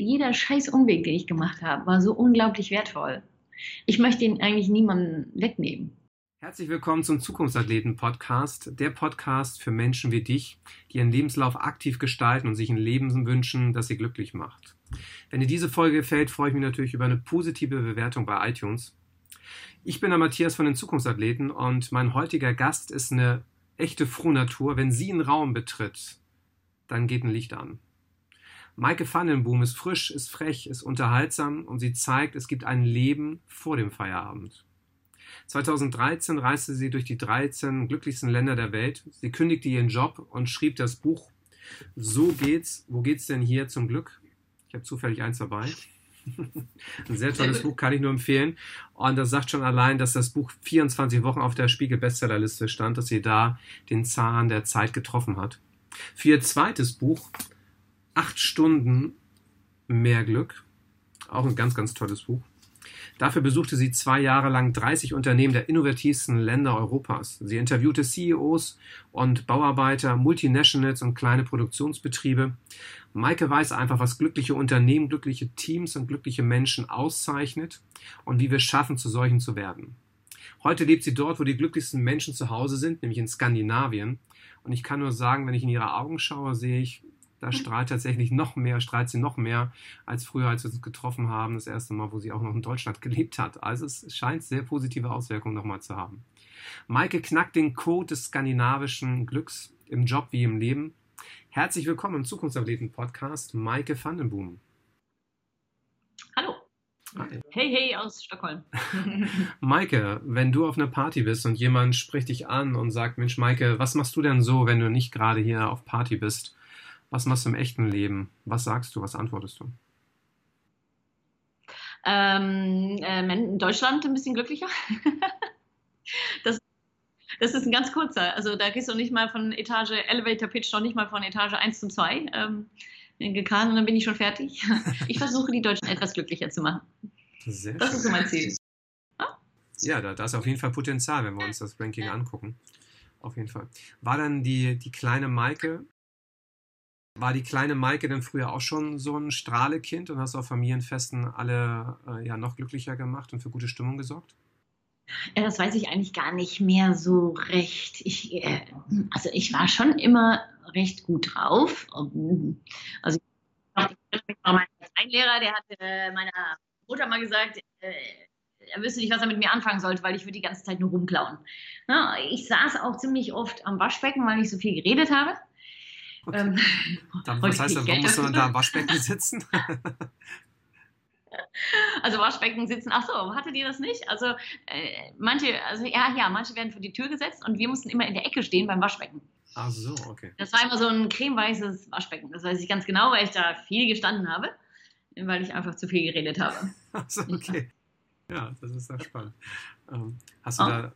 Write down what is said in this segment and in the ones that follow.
jeder scheiß Umweg, den ich gemacht habe, war so unglaublich wertvoll. Ich möchte ihn eigentlich niemandem wegnehmen. Herzlich willkommen zum Zukunftsathleten-Podcast, der Podcast für Menschen wie dich, die ihren Lebenslauf aktiv gestalten und sich ein Leben wünschen, das sie glücklich macht. Wenn dir diese Folge gefällt, freue ich mich natürlich über eine positive Bewertung bei iTunes. Ich bin der Matthias von den Zukunftsathleten und mein heutiger Gast ist eine echte Frohnatur. Wenn sie einen Raum betritt, dann geht ein Licht an. Maike Vandenboom ist frisch, ist frech, ist unterhaltsam und sie zeigt, es gibt ein Leben vor dem Feierabend. 2013 reiste sie durch die 13 glücklichsten Länder der Welt. Sie kündigte ihren Job und schrieb das Buch So geht's. Wo geht's denn hier zum Glück? Ich habe zufällig eins dabei. Ein sehr tolles Buch, kann ich nur empfehlen. Und das sagt schon allein, dass das Buch 24 Wochen auf der Spiegel-Bestsellerliste stand, dass sie da den Zahn der Zeit getroffen hat. Für ihr zweites Buch, Acht Stunden mehr Glück, auch ein ganz, ganz tolles Buch, Dafür besuchte sie zwei Jahre lang 30 Unternehmen der innovativsten Länder Europas. Sie interviewte CEOs und Bauarbeiter, Multinationals und kleine Produktionsbetriebe. Maike weiß einfach, was glückliche Unternehmen, glückliche Teams und glückliche Menschen auszeichnet und wie wir es schaffen, zu solchen zu werden. Heute lebt sie dort, wo die glücklichsten Menschen zu Hause sind, nämlich in Skandinavien. Und ich kann nur sagen, wenn ich in ihre Augen schaue, sehe ich, da strahlt tatsächlich noch mehr, strahlt sie noch mehr als früher, als wir uns getroffen haben, das erste Mal, wo sie auch noch in Deutschland gelebt hat. Also es scheint sehr positive Auswirkungen nochmal zu haben. Maike knackt den Code des skandinavischen Glücks im Job wie im Leben. Herzlich willkommen im Zukunftsathleten-Podcast, Maike Vandenboom. Hallo. Hi. Hey, hey aus Stockholm. Maike, wenn du auf einer Party bist und jemand spricht dich an und sagt, Mensch, Maike, was machst du denn so, wenn du nicht gerade hier auf Party bist? Was machst du im echten Leben? Was sagst du? Was antwortest du? Ähm, äh, in Deutschland ein bisschen glücklicher. das, das ist ein ganz kurzer. Also da gehst du nicht mal von Etage Elevator Pitch, noch nicht mal von Etage 1 zu 2 ähm, gekarrt und dann bin ich schon fertig. Ich versuche die Deutschen etwas glücklicher zu machen. Sehr das schön. ist so mein Ziel. Ah? Ja, da, da ist auf jeden Fall Potenzial, wenn wir uns das Ranking angucken. Auf jeden Fall. War dann die, die kleine Maike war die kleine Maike denn früher auch schon so ein Strahlekind und hast auf Familienfesten alle äh, ja noch glücklicher gemacht und für gute Stimmung gesorgt? Das weiß ich eigentlich gar nicht mehr so recht. Ich, äh, also ich war schon immer recht gut drauf. Also mein Lehrer, der hatte meiner Mutter mal gesagt, äh, er wüsste nicht, was er mit mir anfangen sollte, weil ich würde die ganze Zeit nur rumklauen. ich saß auch ziemlich oft am Waschbecken, weil ich so viel geredet habe. Ähm, dann, was heißt das, warum muss man da am Waschbecken sitzen? also Waschbecken sitzen, ach so, hattet ihr das nicht? Also äh, manche, also ja, ja, manche werden vor die Tür gesetzt und wir mussten immer in der Ecke stehen beim Waschbecken. Ach so, okay. Das war immer so ein cremeweißes Waschbecken. Das weiß ich ganz genau, weil ich da viel gestanden habe, weil ich einfach zu viel geredet habe. Ach so, okay. Ja, das ist doch spannend. Ähm, hast du oh. da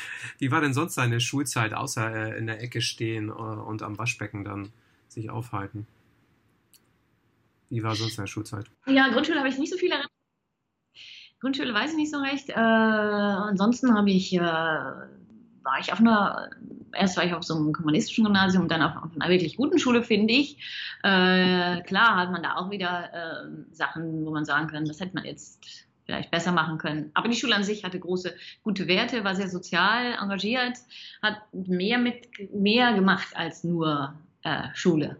Wie war denn sonst deine Schulzeit, außer äh, in der Ecke stehen äh, und am Waschbecken dann sich aufhalten? Wie war sonst deine Schulzeit? Ja, Grundschule habe ich nicht so viel erinnert. Grundschule weiß ich nicht so recht. Äh, ansonsten habe ich, äh, war ich auf einer, erst war ich auf so einem kommunistischen Gymnasium dann auf, auf einer wirklich guten Schule, finde ich. Äh, klar hat man da auch wieder äh, Sachen, wo man sagen kann, das hätte man jetzt vielleicht besser machen können. Aber die Schule an sich hatte große, gute Werte, war sehr sozial engagiert, hat mehr mit, mehr gemacht als nur äh, Schule.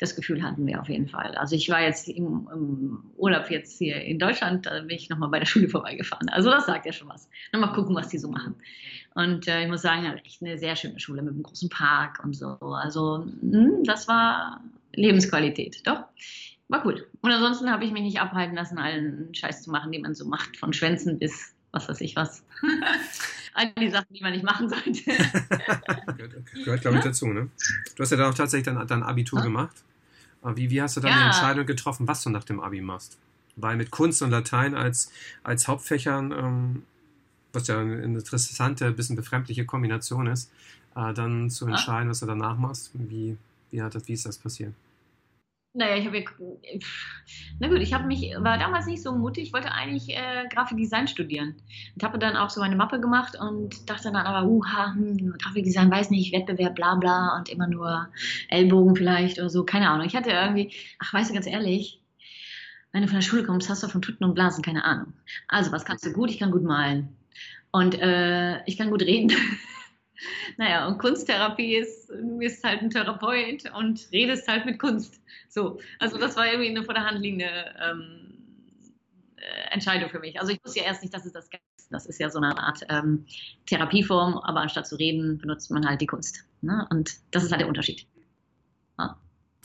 Das Gefühl hatten wir auf jeden Fall. Also ich war jetzt im, im Urlaub jetzt hier in Deutschland, da bin ich nochmal bei der Schule vorbeigefahren. Also das sagt ja schon was. Nochmal gucken, was die so machen. Und äh, ich muss sagen, echt eine sehr schöne Schule mit einem großen Park und so. Also mh, hm, das war Lebensqualität, doch war cool. Und ansonsten habe ich mich nicht abhalten lassen, allen Scheiß zu machen, den man so macht, von Schwänzen bis was weiß ich was. All die Sachen, die man nicht machen sollte. gehört, glaube ich, dazu, ne? Du hast ja dann auch tatsächlich dann, dein Abitur ja. gemacht. Wie, wie hast du dann ja. die Entscheidung getroffen, was du nach dem Abi machst? Weil mit Kunst und Latein als, als Hauptfächern, ähm, was ja eine interessante, bisschen befremdliche Kombination ist, äh, dann zu entscheiden, was du danach machst, wie, wie, hat das, wie ist das passiert? Naja, ich habe na gut, ich habe mich, war damals nicht so mutig, wollte eigentlich äh, Grafikdesign studieren und habe dann auch so meine Mappe gemacht und dachte dann aber, uha, hm, Grafikdesign weiß nicht, Wettbewerb, bla bla und immer nur Ellbogen vielleicht oder so, keine Ahnung. Ich hatte irgendwie, ach, weißt du, ganz ehrlich, wenn du von der Schule kommst, hast du von Tutten und Blasen keine Ahnung. Also, was kannst du gut? Ich kann gut malen. Und äh, ich kann gut reden. naja, und Kunsttherapie ist, du bist halt ein Therapeut und redest halt mit Kunst. So, also das war irgendwie eine vor der Hand liegende ähm, äh, Entscheidung für mich. Also ich wusste ja erst nicht, dass es das gibt. Das ist ja so eine Art ähm, Therapieform, aber anstatt zu reden, benutzt man halt die Kunst. Ne? Und das ist halt der Unterschied. Ja.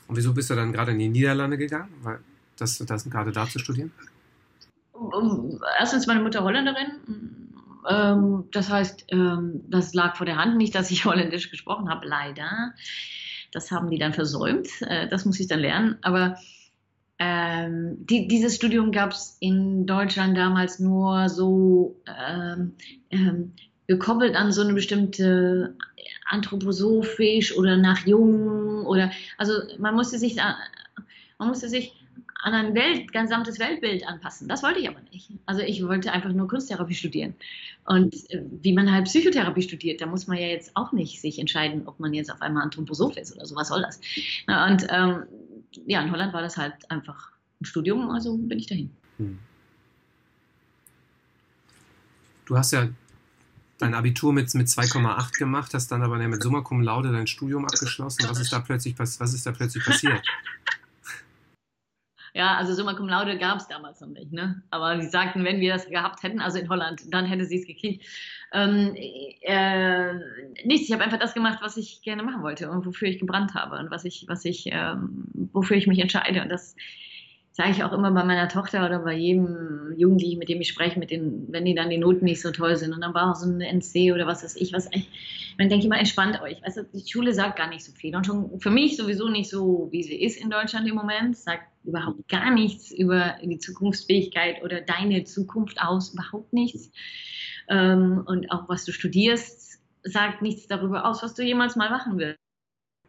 Und wieso bist du dann gerade in die Niederlande gegangen? Weil das, das gerade da zu studieren? Erstens meine Mutter Holländerin. Ähm, das heißt, ähm, das lag vor der Hand nicht, dass ich Holländisch gesprochen habe, leider. Das haben die dann versäumt. Äh, das muss ich dann lernen. Aber ähm, die, dieses Studium gab es in Deutschland damals nur so ähm, ähm, gekoppelt an so eine bestimmte anthroposophisch oder nach Jung oder also man musste sich man musste sich an ein Welt, gesamtes Weltbild anpassen. Das wollte ich aber nicht. Also ich wollte einfach nur Kunsttherapie studieren. Und äh, wie man halt Psychotherapie studiert, da muss man ja jetzt auch nicht sich entscheiden, ob man jetzt auf einmal Anthroposoph ist oder so. Was soll das? Und ähm, ja, in Holland war das halt einfach ein Studium, also bin ich dahin. Hm. Du hast ja dein Abitur mit, mit 2,8 gemacht, hast dann aber mit Summa Cum Laude dein Studium abgeschlossen. Was ist da plötzlich, was ist da plötzlich passiert? Ja, also Summa Cum Laude gab es damals noch nicht. Ne? Aber sie sagten, wenn wir das gehabt hätten, also in Holland, dann hätte sie es gekriegt. Ähm, äh, nichts, ich habe einfach das gemacht, was ich gerne machen wollte und wofür ich gebrannt habe und was ich, was ich, ähm, wofür ich mich entscheide. Und das sage ich auch immer bei meiner Tochter oder bei jedem Jugendlichen, mit dem ich spreche, mit den, wenn die dann die Noten nicht so toll sind und dann war auch so ein NC oder was weiß ich, was dann denke ich mal, entspannt euch. Du, die Schule sagt gar nicht so viel und schon für mich sowieso nicht so, wie sie ist in Deutschland im Moment, sagt überhaupt gar nichts über die Zukunftsfähigkeit oder deine Zukunft aus, überhaupt nichts. Ähm, und auch was du studierst, sagt nichts darüber aus, was du jemals mal machen willst.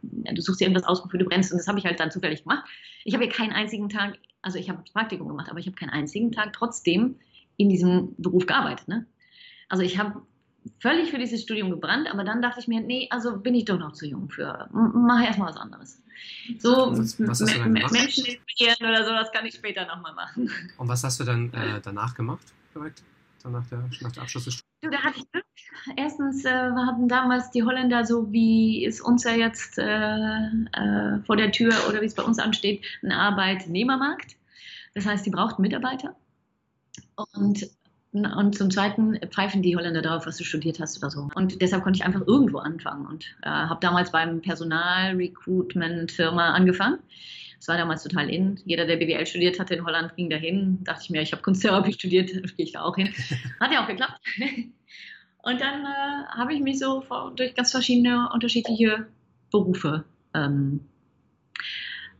Du suchst dir irgendwas aus, wofür du brennst. Und das habe ich halt dann zufällig gemacht. Ich habe ja keinen einzigen Tag also ich habe Praktikum gemacht, aber ich habe keinen einzigen Tag trotzdem in diesem Beruf gearbeitet. Ne? Also ich habe völlig für dieses Studium gebrannt, aber dann dachte ich mir, nee, also bin ich doch noch zu jung für, mach erstmal was anderes. So was, was Menschen inspirieren oder so, das kann ich später nochmal machen. Und was hast du dann äh, danach gemacht, direkt, dann nach, der, nach der Abschluss des Studiums? Du, da hatte ich Glück. Erstens äh, hatten damals die Holländer, so wie es uns ja jetzt äh, äh, vor der Tür oder wie es bei uns ansteht, einen Arbeitnehmermarkt. Das heißt, die brauchten Mitarbeiter. Und, und zum Zweiten pfeifen die Holländer darauf, was du studiert hast oder so. Und deshalb konnte ich einfach irgendwo anfangen und äh, habe damals beim Personal-Recruitment-Firma angefangen. Das war damals total in. Jeder, der BWL studiert hatte in Holland, ging dahin. Dachte ich mir, ich habe Kunsttherapie studiert, gehe ich da auch hin. Hat ja auch geklappt. Und dann äh, habe ich mich so durch ganz verschiedene unterschiedliche Berufe ähm,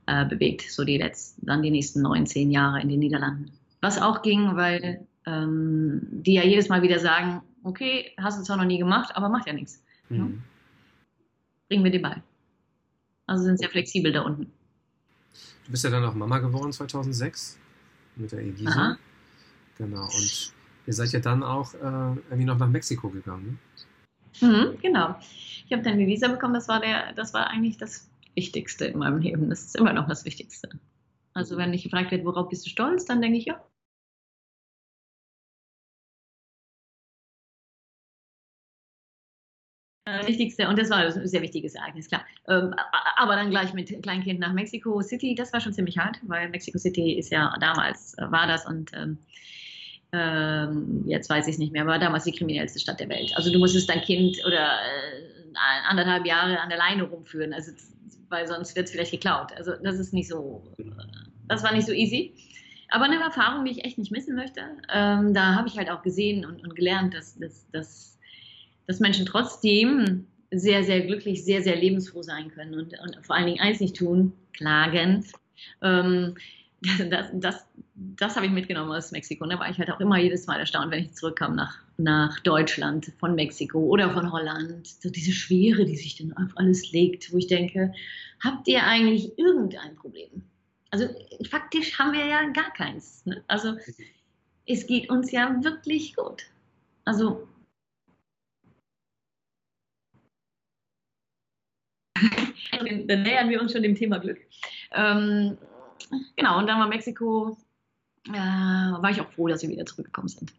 äh, bewegt, so die letzten, dann die nächsten neun, zehn Jahre in den Niederlanden. Was auch ging, weil ähm, die ja jedes Mal wieder sagen, okay, hast du zwar noch nie gemacht, aber macht ja nichts. Mhm. Bringen wir dir bei. Also sind sehr flexibel da unten. Du bist ja dann auch Mama geworden 2006 mit der Elisa. Genau. Und ihr seid ja dann auch äh, irgendwie noch nach Mexiko gegangen. Ne? Mhm, genau. Ich habe dann die Visa bekommen. Das war der, das war eigentlich das Wichtigste in meinem Leben. Das ist immer noch das Wichtigste. Also wenn ich gefragt werde, worauf bist du stolz, dann denke ich, ja. Wichtigste, und das war ein sehr wichtiges Ereignis, klar. Ähm, aber dann gleich mit Kleinkind nach Mexico City, das war schon ziemlich hart, weil Mexico City ist ja damals, äh, war das und ähm, ähm, jetzt weiß ich es nicht mehr, aber damals die kriminellste Stadt der Welt. Also du musstest dein Kind oder äh, anderthalb Jahre an der Leine rumführen. Also weil sonst wird es vielleicht geklaut. Also das ist nicht so, das war nicht so easy. Aber eine Erfahrung, die ich echt nicht missen möchte, ähm, da habe ich halt auch gesehen und, und gelernt, dass, dass, dass, dass Menschen trotzdem sehr, sehr glücklich, sehr, sehr lebensfroh sein können und, und vor allen Dingen eins nicht tun, klagen. Ähm, das, das, das habe ich mitgenommen aus Mexiko. Da war ich halt auch immer jedes Mal erstaunt, wenn ich zurückkam nach, nach Deutschland von Mexiko oder von Holland. So diese Schwere, die sich dann auf alles legt, wo ich denke, habt ihr eigentlich irgendein Problem? Also faktisch haben wir ja gar keins. Ne? Also es geht uns ja wirklich gut. Also dann nähern wir uns schon dem Thema Glück. Ähm, genau, und dann war Mexiko äh, war ich auch froh, dass wir wieder zurückgekommen sind.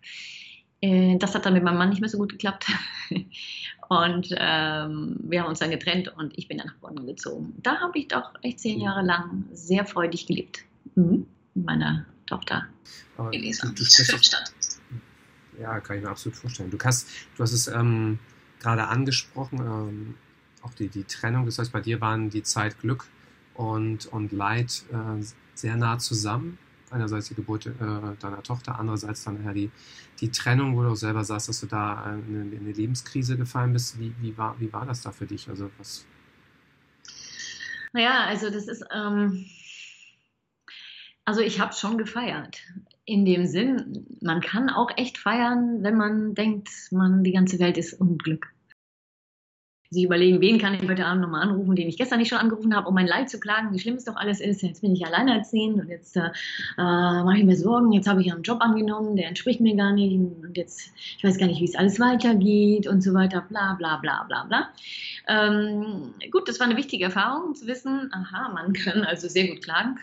Äh, das hat dann mit meinem Mann nicht mehr so gut geklappt. und ähm, wir haben uns dann getrennt und ich bin dann nach Bonn gezogen. Da habe ich doch echt zehn Jahre lang sehr freudig gelebt. Mhm. Mit meiner Tochter. Aber du, du ja, kann ich mir absolut vorstellen. Du hast, du hast es ähm, gerade angesprochen, ähm, auch die, die Trennung. Das heißt, bei dir waren die Zeit Glück und, und Leid äh, sehr nah zusammen. Einerseits die Geburt äh, deiner Tochter, andererseits dann nachher die, die Trennung, wo du auch selber sagst, dass du da in eine, in eine Lebenskrise gefallen bist. Wie, wie, war, wie war das da für dich? Also was? Naja, also das ist, ähm, also ich habe schon gefeiert. In dem Sinn, man kann auch echt feiern, wenn man denkt, man, die ganze Welt ist Unglück sich überlegen, wen kann ich heute Abend nochmal anrufen, den ich gestern nicht schon angerufen habe, um mein Leid zu klagen, wie schlimm es doch alles ist. Jetzt bin ich alleinerziehend und jetzt äh, mache ich mir Sorgen. Jetzt habe ich einen Job angenommen, der entspricht mir gar nicht und jetzt, ich weiß gar nicht, wie es alles weitergeht und so weiter, bla bla bla bla bla. Ähm, gut, das war eine wichtige Erfahrung zu wissen, aha, man kann also sehr gut klagen.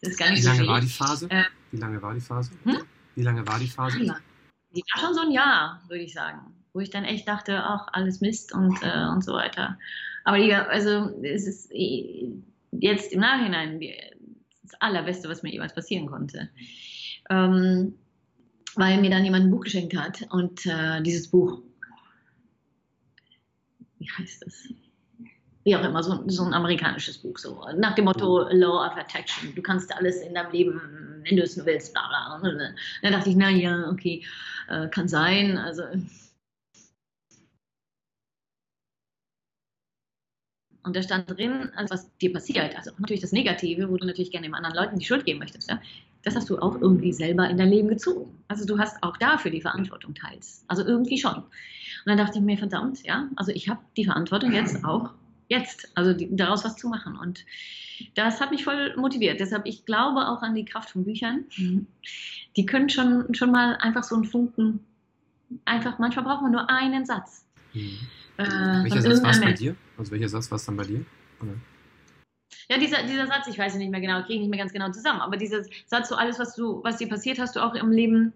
Das ist gar nicht wie so lange war die Phase? Äh, wie lange war die Phase? Hm? Wie lange war die Phase? Die war schon so ein Jahr, würde ich sagen wo ich dann echt dachte, ach, alles Mist und, äh, und so weiter. Aber die, also es ist äh, jetzt im Nachhinein das Allerbeste, was mir jemals passieren konnte. Ähm, weil mir dann jemand ein Buch geschenkt hat und äh, dieses Buch, wie heißt das? Wie auch immer, so, so, ein amerikanisches Buch, so nach dem Motto Law of Attraction. Du kannst alles in deinem Leben, wenn du es nur willst, bla bla. Dann dachte ich, na ja, okay, äh, kann sein. Also Und da stand drin, also was dir passiert, also natürlich das Negative, wo du natürlich gerne den anderen Leuten die Schuld geben möchtest, ja, das hast du auch irgendwie selber in dein Leben gezogen. Also du hast auch dafür die Verantwortung teils. Also irgendwie schon. Und dann dachte ich mir, verdammt, ja, also ich habe die Verantwortung jetzt auch, jetzt, also die, daraus was zu machen. Und das hat mich voll motiviert. Deshalb, ich glaube auch an die Kraft von Büchern. Die können schon, schon mal einfach so einen Funken, einfach, manchmal braucht man nur einen Satz. Mhm. Äh, welcher Satz war es bei dir? Also welcher Satz war es dann bei dir? Oder? Ja, dieser, dieser Satz, ich weiß nicht mehr genau, kriege ich nicht mehr ganz genau zusammen, aber dieser Satz, so alles, was du, was dir passiert, hast du auch im Leben,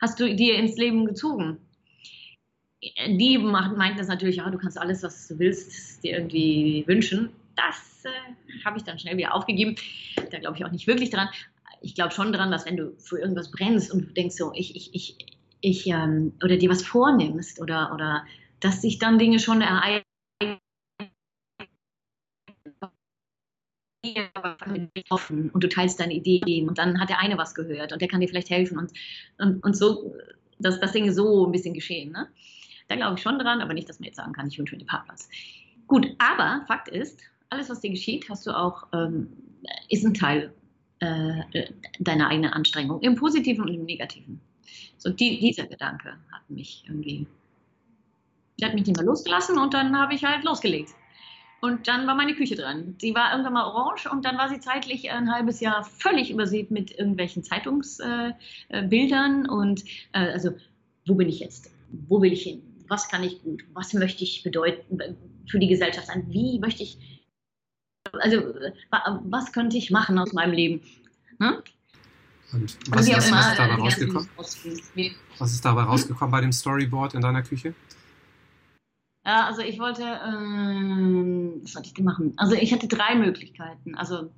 hast du dir ins Leben gezogen. Die meinten das natürlich, ja, du kannst alles, was du willst, dir irgendwie wünschen. Das äh, habe ich dann schnell wieder aufgegeben. Da glaube ich auch nicht wirklich dran. Ich glaube schon dran, dass wenn du für irgendwas brennst und du denkst so, ich, ich, ich, ich ähm, oder dir was vornimmst oder, oder dass sich dann Dinge schon ereignen. und du teilst deine Ideen und dann hat der eine was gehört und der kann dir vielleicht helfen und, und, und so, dass das Dinge so ein bisschen geschehen. Ne? Da glaube ich schon dran, aber nicht, dass man jetzt sagen kann, ich wünsche mir den Parkplatz. Gut, aber Fakt ist, alles, was dir geschieht, hast du auch, ähm, ist ein Teil äh, deiner eigenen Anstrengung, im Positiven und im Negativen. So die, dieser Gedanke hat mich irgendwie die hat mich nicht mehr losgelassen und dann habe ich halt losgelegt. Und dann war meine Küche dran. Sie war irgendwann mal orange und dann war sie zeitlich ein halbes Jahr völlig übersät mit irgendwelchen Zeitungsbildern äh, äh, und äh, also wo bin ich jetzt? Wo will ich hin? Was kann ich gut? Was möchte ich bedeuten für die Gesellschaft sein? Wie möchte ich, also was könnte ich machen aus meinem Leben? Hm? Und was, was, was ist dabei rausgekommen? Was ist dabei rausgekommen bei dem Storyboard in deiner Küche? Ja, also ich wollte, ähm, was sollte ich denn machen? Also ich hatte drei Möglichkeiten. Also,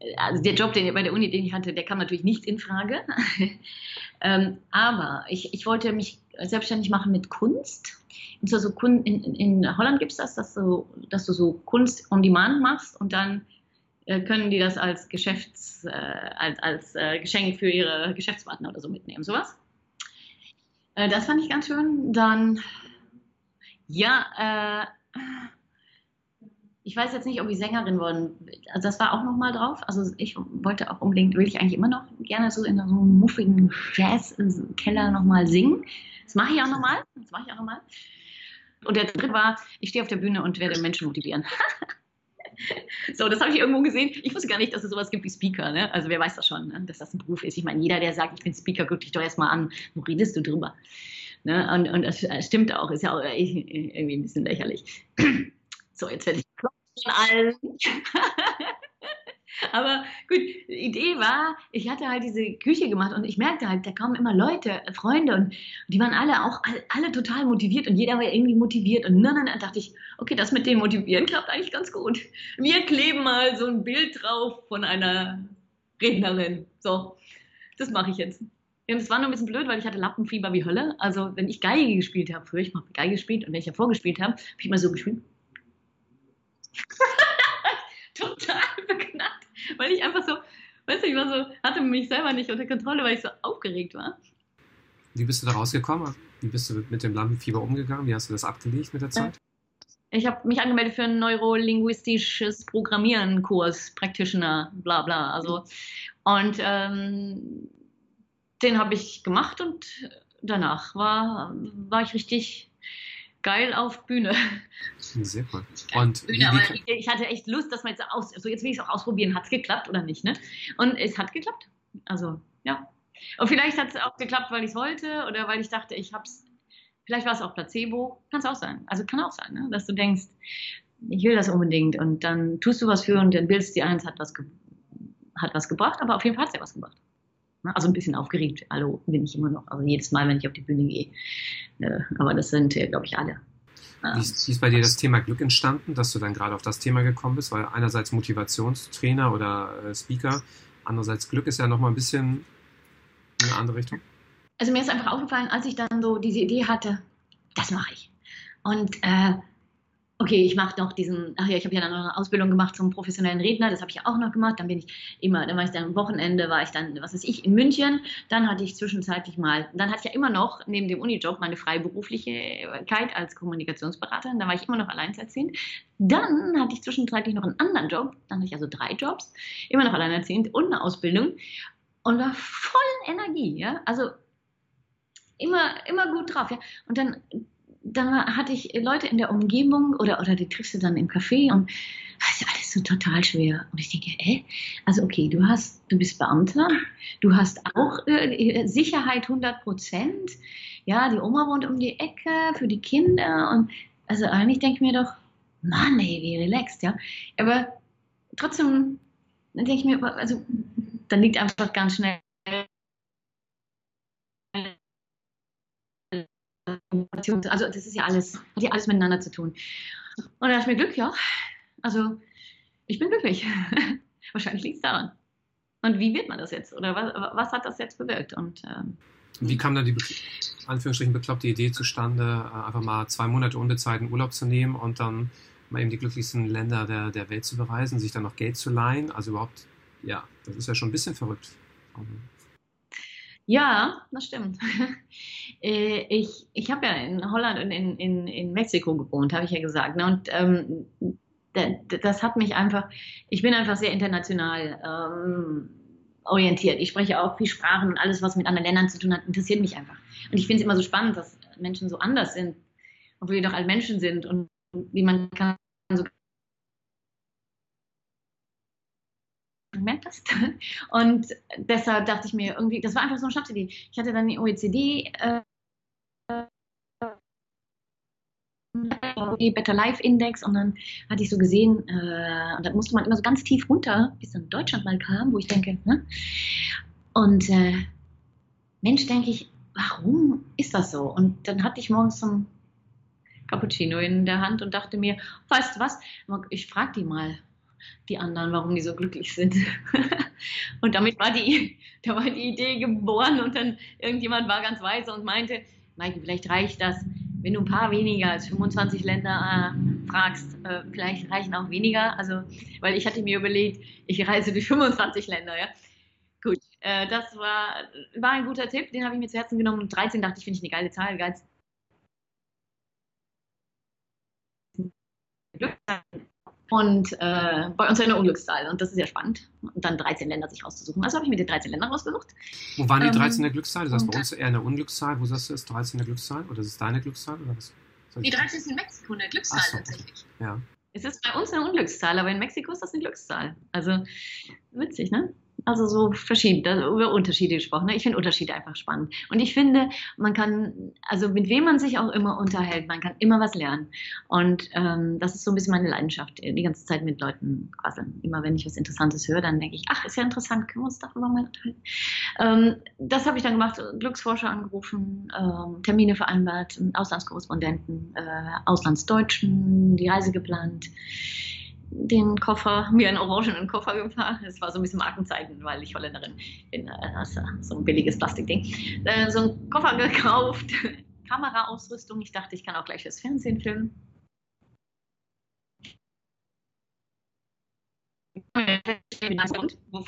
äh, also der Job den, bei der Uni, den ich hatte, der kam natürlich nicht in Frage. ähm, aber ich, ich wollte mich selbstständig machen mit Kunst. Und zwar so in, in Holland gibt es das, dass du, dass du so Kunst on Demand machst und dann äh, können die das als Geschäfts, äh, als, als äh, Geschenk für ihre Geschäftspartner oder so mitnehmen, sowas. Äh, das fand ich ganz schön. Dann ja, äh, ich weiß jetzt nicht, ob ich Sängerin worden Also das war auch nochmal drauf. Also ich wollte auch unbedingt, will ich eigentlich immer noch gerne so in so einem muffigen Jazz-Keller nochmal singen. Das mache ich auch nochmal. Das mache ich auch nochmal. Und der dritte war, ich stehe auf der Bühne und werde Menschen motivieren. so, das habe ich irgendwo gesehen. Ich wusste gar nicht, dass es sowas gibt wie Speaker. Ne? Also wer weiß das schon, ne? dass das ein Beruf ist. Ich meine, jeder, der sagt, ich bin Speaker, guck dich doch erstmal an. Wo redest du drüber? Ne? Und, und das stimmt auch, ist ja auch irgendwie ein bisschen lächerlich. So, jetzt werde ich von allen. Aber gut, die Idee war, ich hatte halt diese Küche gemacht und ich merkte halt, da kamen immer Leute, Freunde und die waren alle auch alle, total motiviert und jeder war irgendwie motiviert und dann dachte ich, okay, das mit dem Motivieren klappt eigentlich ganz gut. Wir kleben mal so ein Bild drauf von einer Rednerin. So, das mache ich jetzt. Es war nur ein bisschen blöd, weil ich hatte Lappenfieber wie Hölle. Also wenn ich Geige gespielt habe, früher ich habe Geige gespielt und wenn ich ja vorgespielt habe, habe ich mal so gespielt. Total beknackt, weil ich einfach so, weißt du, ich war so, hatte mich selber nicht unter Kontrolle, weil ich so aufgeregt war. Wie bist du da rausgekommen? Wie bist du mit dem Lampenfieber umgegangen? Wie hast du das abgelegt mit der Zeit? Ich habe mich angemeldet für einen neurolinguistisches Programmieren-Kurs, Practitioner, bla bla. Also, und ähm, den habe ich gemacht und danach war, war ich richtig geil auf Bühne. Sehr cool. Und Bühne, aber ich hatte echt Lust, dass man jetzt aus, so jetzt will ich es auch ausprobieren, hat es geklappt oder nicht, ne? Und es hat geklappt. Also, ja. Und vielleicht hat es auch geklappt, weil ich es wollte oder weil ich dachte, ich hab's, vielleicht war es auch Placebo, kann es auch sein. Also kann auch sein, ne? dass du denkst, ich will das unbedingt und dann tust du was für und dann willst du dir eins, hat was, hat was gebracht, aber auf jeden Fall hat es ja was gebracht. Ne? Also ein bisschen aufgeregt. Hallo, bin ich immer noch. Also jedes Mal, wenn ich auf die Bühne gehe. Äh, aber das sind, glaube ich, alle. Wie ist, wie ist bei dir das Thema Glück entstanden, dass du dann gerade auf das Thema gekommen bist? Weil einerseits Motivationstrainer oder äh, Speaker, andererseits Glück ist ja nochmal ein bisschen in eine andere Richtung. Also mir ist einfach aufgefallen, als ich dann so diese Idee hatte, das mache ich. Und äh, okay, ich mache noch diesen, ach ja, ich habe ja dann noch eine Ausbildung gemacht zum professionellen Redner, das habe ich ja auch noch gemacht. Dann bin ich immer, dann war ich dann am Wochenende, war ich dann, was weiß ich, in München. Dann hatte ich zwischenzeitlich mal, dann hatte ich ja immer noch neben dem Unijob meine Freiberuflichkeit als Kommunikationsberaterin. Da war ich immer noch alleinerziehend. Dann hatte ich zwischenzeitlich noch einen anderen Job, dann hatte ich also drei Jobs, immer noch alleinerziehend und eine Ausbildung und war voll Energie, ja, also immer, immer gut drauf, ja. Und dann dann hatte ich Leute in der Umgebung oder, oder die triffst du dann im Café und das ist alles so total schwer. Und ich denke, äh, also okay, du hast, du bist Beamter, du hast auch äh, Sicherheit 100 Prozent. Ja, die Oma wohnt um die Ecke für die Kinder und also eigentlich denke ich mir doch, Mann, ey, wie relaxed, ja. Aber trotzdem dann denke ich mir, also dann liegt einfach ganz schnell also das ist ja alles, hat ja alles miteinander zu tun. Und da ich mir, Glück, ja. Also ich bin glücklich. Wahrscheinlich liegt es daran. Und wie wird man das jetzt? Oder was, was hat das jetzt bewirkt? Und ähm, wie kam dann die Anführungsstrichen bekloppte Idee zustande, äh, einfach mal zwei Monate unbezahlten Urlaub zu nehmen und dann mal eben die glücklichsten Länder der, der Welt zu bereisen, sich dann noch Geld zu leihen? Also überhaupt, ja, das ist ja schon ein bisschen verrückt. Ja, das stimmt. Äh, ich ich habe ja in Holland und in, in, in Mexiko gewohnt, habe ich ja gesagt. Ne? Und ähm, das hat mich einfach, ich bin einfach sehr international ähm, orientiert. Ich spreche auch viel Sprachen und alles, was mit anderen Ländern zu tun hat, interessiert mich einfach. Und ich finde es immer so spannend, dass Menschen so anders sind, obwohl wir doch alle Menschen sind und wie man kann gemerkt hast. Und deshalb dachte ich mir irgendwie, das war einfach so eine Schnapsidee. Ich hatte dann die OECD äh, Better Life Index und dann hatte ich so gesehen, äh, und da musste man immer so ganz tief runter, bis dann Deutschland mal kam, wo ich denke, ne? Und äh, Mensch, denke ich, warum ist das so? Und dann hatte ich morgens so ein Cappuccino in der Hand und dachte mir, weißt du was, ich frage die mal, die anderen, warum die so glücklich sind. und damit war die, da war die Idee geboren und dann irgendjemand war ganz weise und meinte, Maike, vielleicht reicht das, wenn du ein paar weniger als 25 Länder äh, fragst, äh, vielleicht reichen auch weniger. Also, weil ich hatte mir überlegt, ich reise durch 25 Länder, ja. Gut, äh, das war, war ein guter Tipp, den habe ich mir zu Herzen genommen. Und 13 dachte ich, finde ich eine geile Zahl, geil. Und äh, bei uns eine Unglückszahl. Und das ist ja spannend. Und dann 13 Länder sich rauszusuchen. Also habe ich mir die 13 Länder rausgesucht. Wo waren die 13 ähm, Glückszahl? Das heißt bei uns eher eine Unglückszahl. Wo sagst du, ist 13 eine Glückszahl? Oder ist es deine Glückszahl? Oder was? Die 13 ist in Mexiko eine Glückszahl so. tatsächlich. Ja. Es ist bei uns eine Unglückszahl, aber in Mexiko ist das eine Glückszahl. Also witzig, ne? Also so verschieden, über Unterschiede gesprochen. Ne? Ich finde Unterschiede einfach spannend. Und ich finde, man kann, also mit wem man sich auch immer unterhält, man kann immer was lernen. Und ähm, das ist so ein bisschen meine Leidenschaft, die ganze Zeit mit Leuten quasseln. Immer wenn ich was Interessantes höre, dann denke ich, ach, ist ja interessant, können wir uns darüber mal unterhalten. Ähm, das habe ich dann gemacht, Glücksforscher angerufen, ähm, Termine vereinbart, Auslandskorrespondenten, äh, Auslandsdeutschen, die Reise geplant den Koffer, mir einen orangenen Koffer gefahren. Das war so ein bisschen Markenzeichen, weil ich Holländerin bin. Also so ein billiges Plastikding. Äh, so einen Koffer gekauft, Kameraausrüstung. Ich dachte, ich kann auch gleich fürs Fernsehen filmen.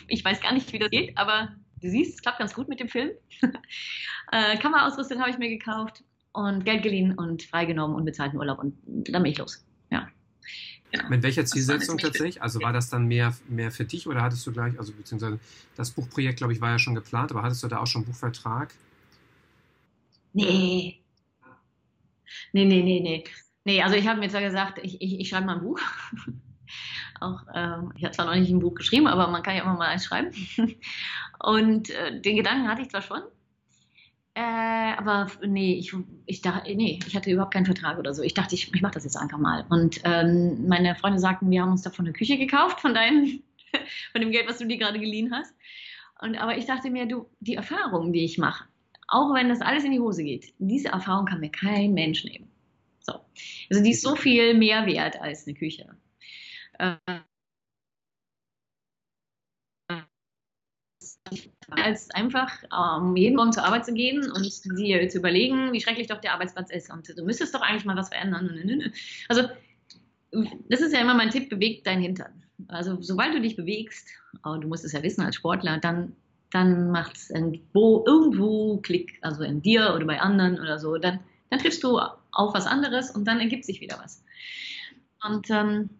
Ich weiß gar nicht, wie das geht, aber du siehst, es klappt ganz gut mit dem Film. äh, Kameraausrüstung habe ich mir gekauft und Geld geliehen und freigenommen und bezahlten Urlaub und dann bin ich los. Ja. Mit welcher Zielsetzung tatsächlich? Also war das dann mehr, mehr für dich oder hattest du gleich, also beziehungsweise das Buchprojekt, glaube ich, war ja schon geplant, aber hattest du da auch schon Buchvertrag? Nee. Nee, nee, nee, nee. Nee, also ich habe mir zwar gesagt, ich, ich, ich schreibe mal ein Buch. auch, ähm, ich habe zwar noch nicht ein Buch geschrieben, aber man kann ja immer mal eins schreiben. Und äh, den Gedanken hatte ich zwar schon, äh, aber nee, ich, ich dachte, nee, ich hatte überhaupt keinen Vertrag oder so. Ich dachte, ich, ich mache das jetzt einfach mal. Und ähm, meine Freunde sagten, wir haben uns davon eine Küche gekauft, von deinem, von dem Geld, was du dir gerade geliehen hast. Und, aber ich dachte mir, du, die Erfahrung, die ich mache, auch wenn das alles in die Hose geht, diese Erfahrung kann mir kein Mensch nehmen. So. Also die ist so viel mehr wert als eine Küche. Äh, als einfach ähm, jeden Morgen zur Arbeit zu gehen und dir zu überlegen, wie schrecklich doch der Arbeitsplatz ist. Und du müsstest doch eigentlich mal was verändern. Also, das ist ja immer mein Tipp, beweg dein Hintern. Also, sobald du dich bewegst, oh, du musst es ja wissen als Sportler, dann, dann macht es irgendwo, irgendwo Klick, also in dir oder bei anderen oder so. Dann, dann triffst du auf was anderes und dann ergibt sich wieder was. Und ähm,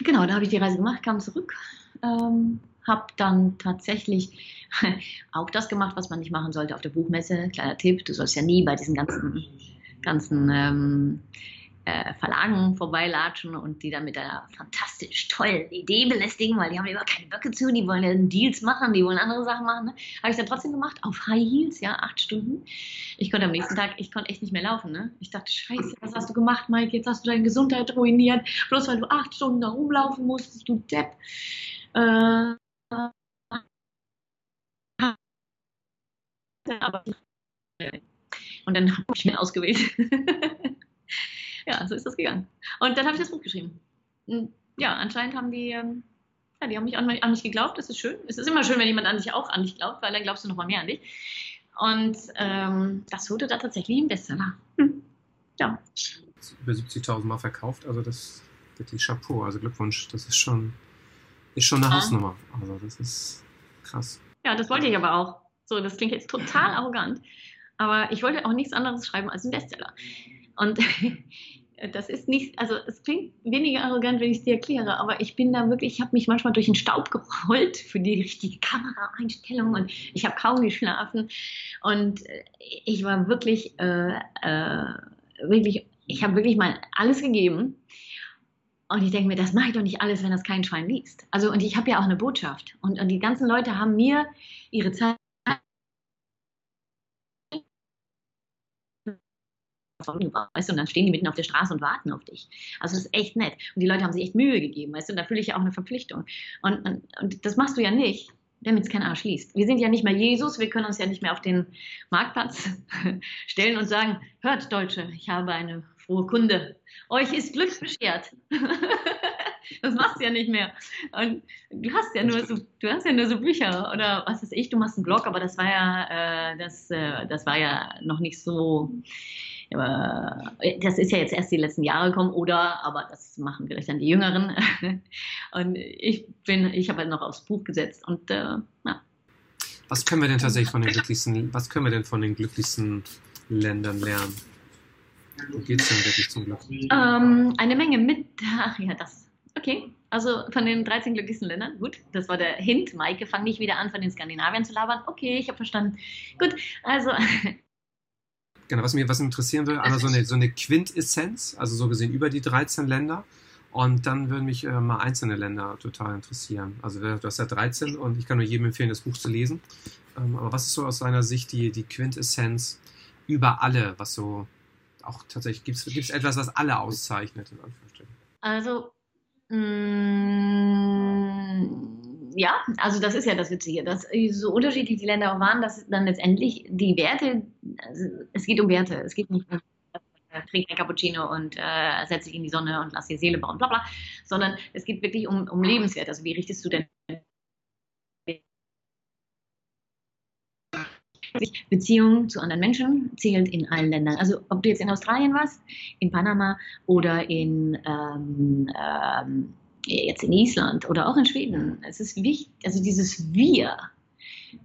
genau, da habe ich die Reise gemacht, kam zurück. Ähm, habe dann tatsächlich auch das gemacht, was man nicht machen sollte auf der Buchmesse. Kleiner Tipp, du sollst ja nie bei diesen ganzen, ganzen ähm, äh, Verlagen vorbeilatschen und die dann mit einer fantastisch tollen Idee belästigen, weil die haben immer keine Böcke zu, die wollen ja Deals machen, die wollen andere Sachen machen. Ne? Habe ich dann trotzdem gemacht, auf High Heels, ja, acht Stunden. Ich konnte am nächsten Tag, ich konnte echt nicht mehr laufen. Ne? Ich dachte, scheiße, was hast du gemacht, Mike? Jetzt hast du deine Gesundheit ruiniert, bloß weil du acht Stunden da rumlaufen musstest, du Depp. Äh, und dann habe ich mir ausgewählt. ja, so ist das gegangen. Und dann habe ich das Buch geschrieben. Ja, anscheinend haben die, ähm, ja, die haben mich an, mich an, mich geglaubt. Das ist schön. Es ist immer schön, wenn jemand an dich auch an dich glaubt, weil dann glaubst du noch mal mehr an dich. Und ähm, das wurde da tatsächlich ein Bestseller. Hm. Ja. Über 70.000 Mal verkauft, also das wirklich Chapeau, also Glückwunsch. Das ist schon ist schon eine. Hausnummer. Also das ist krass. Ja, das wollte ich aber auch. So, das klingt jetzt total arrogant. Aber ich wollte auch nichts anderes schreiben als ein Bestseller. Und das ist nicht, also es klingt weniger arrogant, wenn ich es dir erkläre, aber ich bin da wirklich, ich habe mich manchmal durch den Staub gerollt für die richtige Kameraeinstellung und ich habe kaum geschlafen und ich war wirklich, äh, äh, wirklich, ich habe wirklich mal alles gegeben und ich denke mir, das mache ich doch nicht alles, wenn das kein Schwein liest. Also, und ich habe ja auch eine Botschaft. Und, und die ganzen Leute haben mir ihre Zeit. Weißt du, und dann stehen die mitten auf der Straße und warten auf dich. Also das ist echt nett. Und die Leute haben sich echt Mühe gegeben, weißt du, und da fühle ich ja auch eine Verpflichtung. Und, und, und das machst du ja nicht, damit es kein Arsch liest. Wir sind ja nicht mehr Jesus, wir können uns ja nicht mehr auf den Marktplatz stellen und sagen, hört Deutsche, ich habe eine frohe Kunde. Euch ist Glück beschert. das machst du ja nicht mehr. Und du hast ja nur so, du hast ja nur so Bücher oder was weiß ich, du machst einen Blog, aber das war ja, äh, das, äh, das war ja noch nicht so. Äh, das ist ja jetzt erst die letzten Jahre gekommen, oder, aber das machen vielleicht dann die Jüngeren. und ich bin, ich habe halt noch aufs Buch gesetzt und äh, ja. Was können wir denn tatsächlich von den glücklichsten, was können wir denn von den glücklichsten Ländern lernen? Wo geht es denn wirklich zum Glück? Ähm, eine Menge mit. Ach ja, das. Okay. Also von den 13 glücklichsten Ländern, gut, das war der Hint. Maike, fang nicht wieder an, von den Skandinaviern zu labern. Okay, ich habe verstanden. Gut, also. Genau, was mich was interessieren würde, einmal so eine, so eine Quintessenz, also so gesehen über die 13 Länder Und dann würden mich äh, mal einzelne Länder total interessieren. Also du hast ja 13 und ich kann nur jedem empfehlen, das Buch zu lesen. Ähm, aber was ist so aus deiner Sicht die, die Quintessenz über alle, was so auch tatsächlich, gibt es etwas, was alle auszeichnet, in Anführungsstrichen? Also, mh, mm, ja, also das ist ja das Witzige, dass so unterschiedlich die Länder auch waren, dass dann letztendlich die Werte, also es geht um Werte, es geht nicht um äh, trink ein Cappuccino und äh, setz dich in die Sonne und lass die Seele bauen, bla bla, sondern es geht wirklich um, um Lebenswert. Also wie richtest du denn Beziehung zu anderen Menschen zählt in allen Ländern. Also ob du jetzt in Australien warst, in Panama oder in ähm, ähm, jetzt in Island oder auch in Schweden, es ist wichtig, also dieses Wir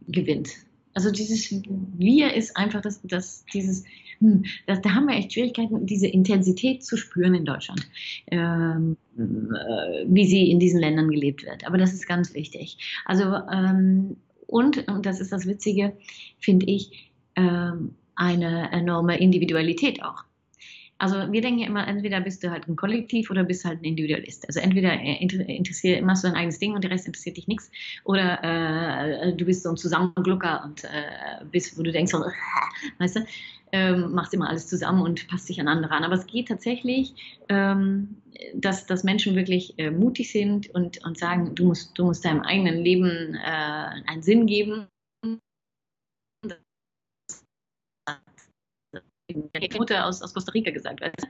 gewinnt. Also dieses Wir ist einfach das, das dieses, hm, das, da haben wir echt Schwierigkeiten, diese Intensität zu spüren in Deutschland, ähm, äh, wie sie in diesen Ländern gelebt wird. Aber das ist ganz wichtig. Also ähm, und, und das ist das Witzige, finde ich, ähm, eine enorme Individualität auch. Also wir denken ja immer, entweder bist du halt ein Kollektiv oder bist halt ein Individualist. Also entweder interessiert, machst du dein eigenes Ding und der Rest interessiert dich nichts. Oder äh, du bist so ein Zusammenglucker und äh, bist, wo du denkst, so, weißt du, ähm, machst immer alles zusammen und passt dich an andere an. Aber es geht tatsächlich, ähm, dass, dass Menschen wirklich äh, mutig sind und, und sagen, du musst, du musst deinem eigenen Leben äh, einen Sinn geben Mutter aus, aus Costa Rica gesagt. Weißt du?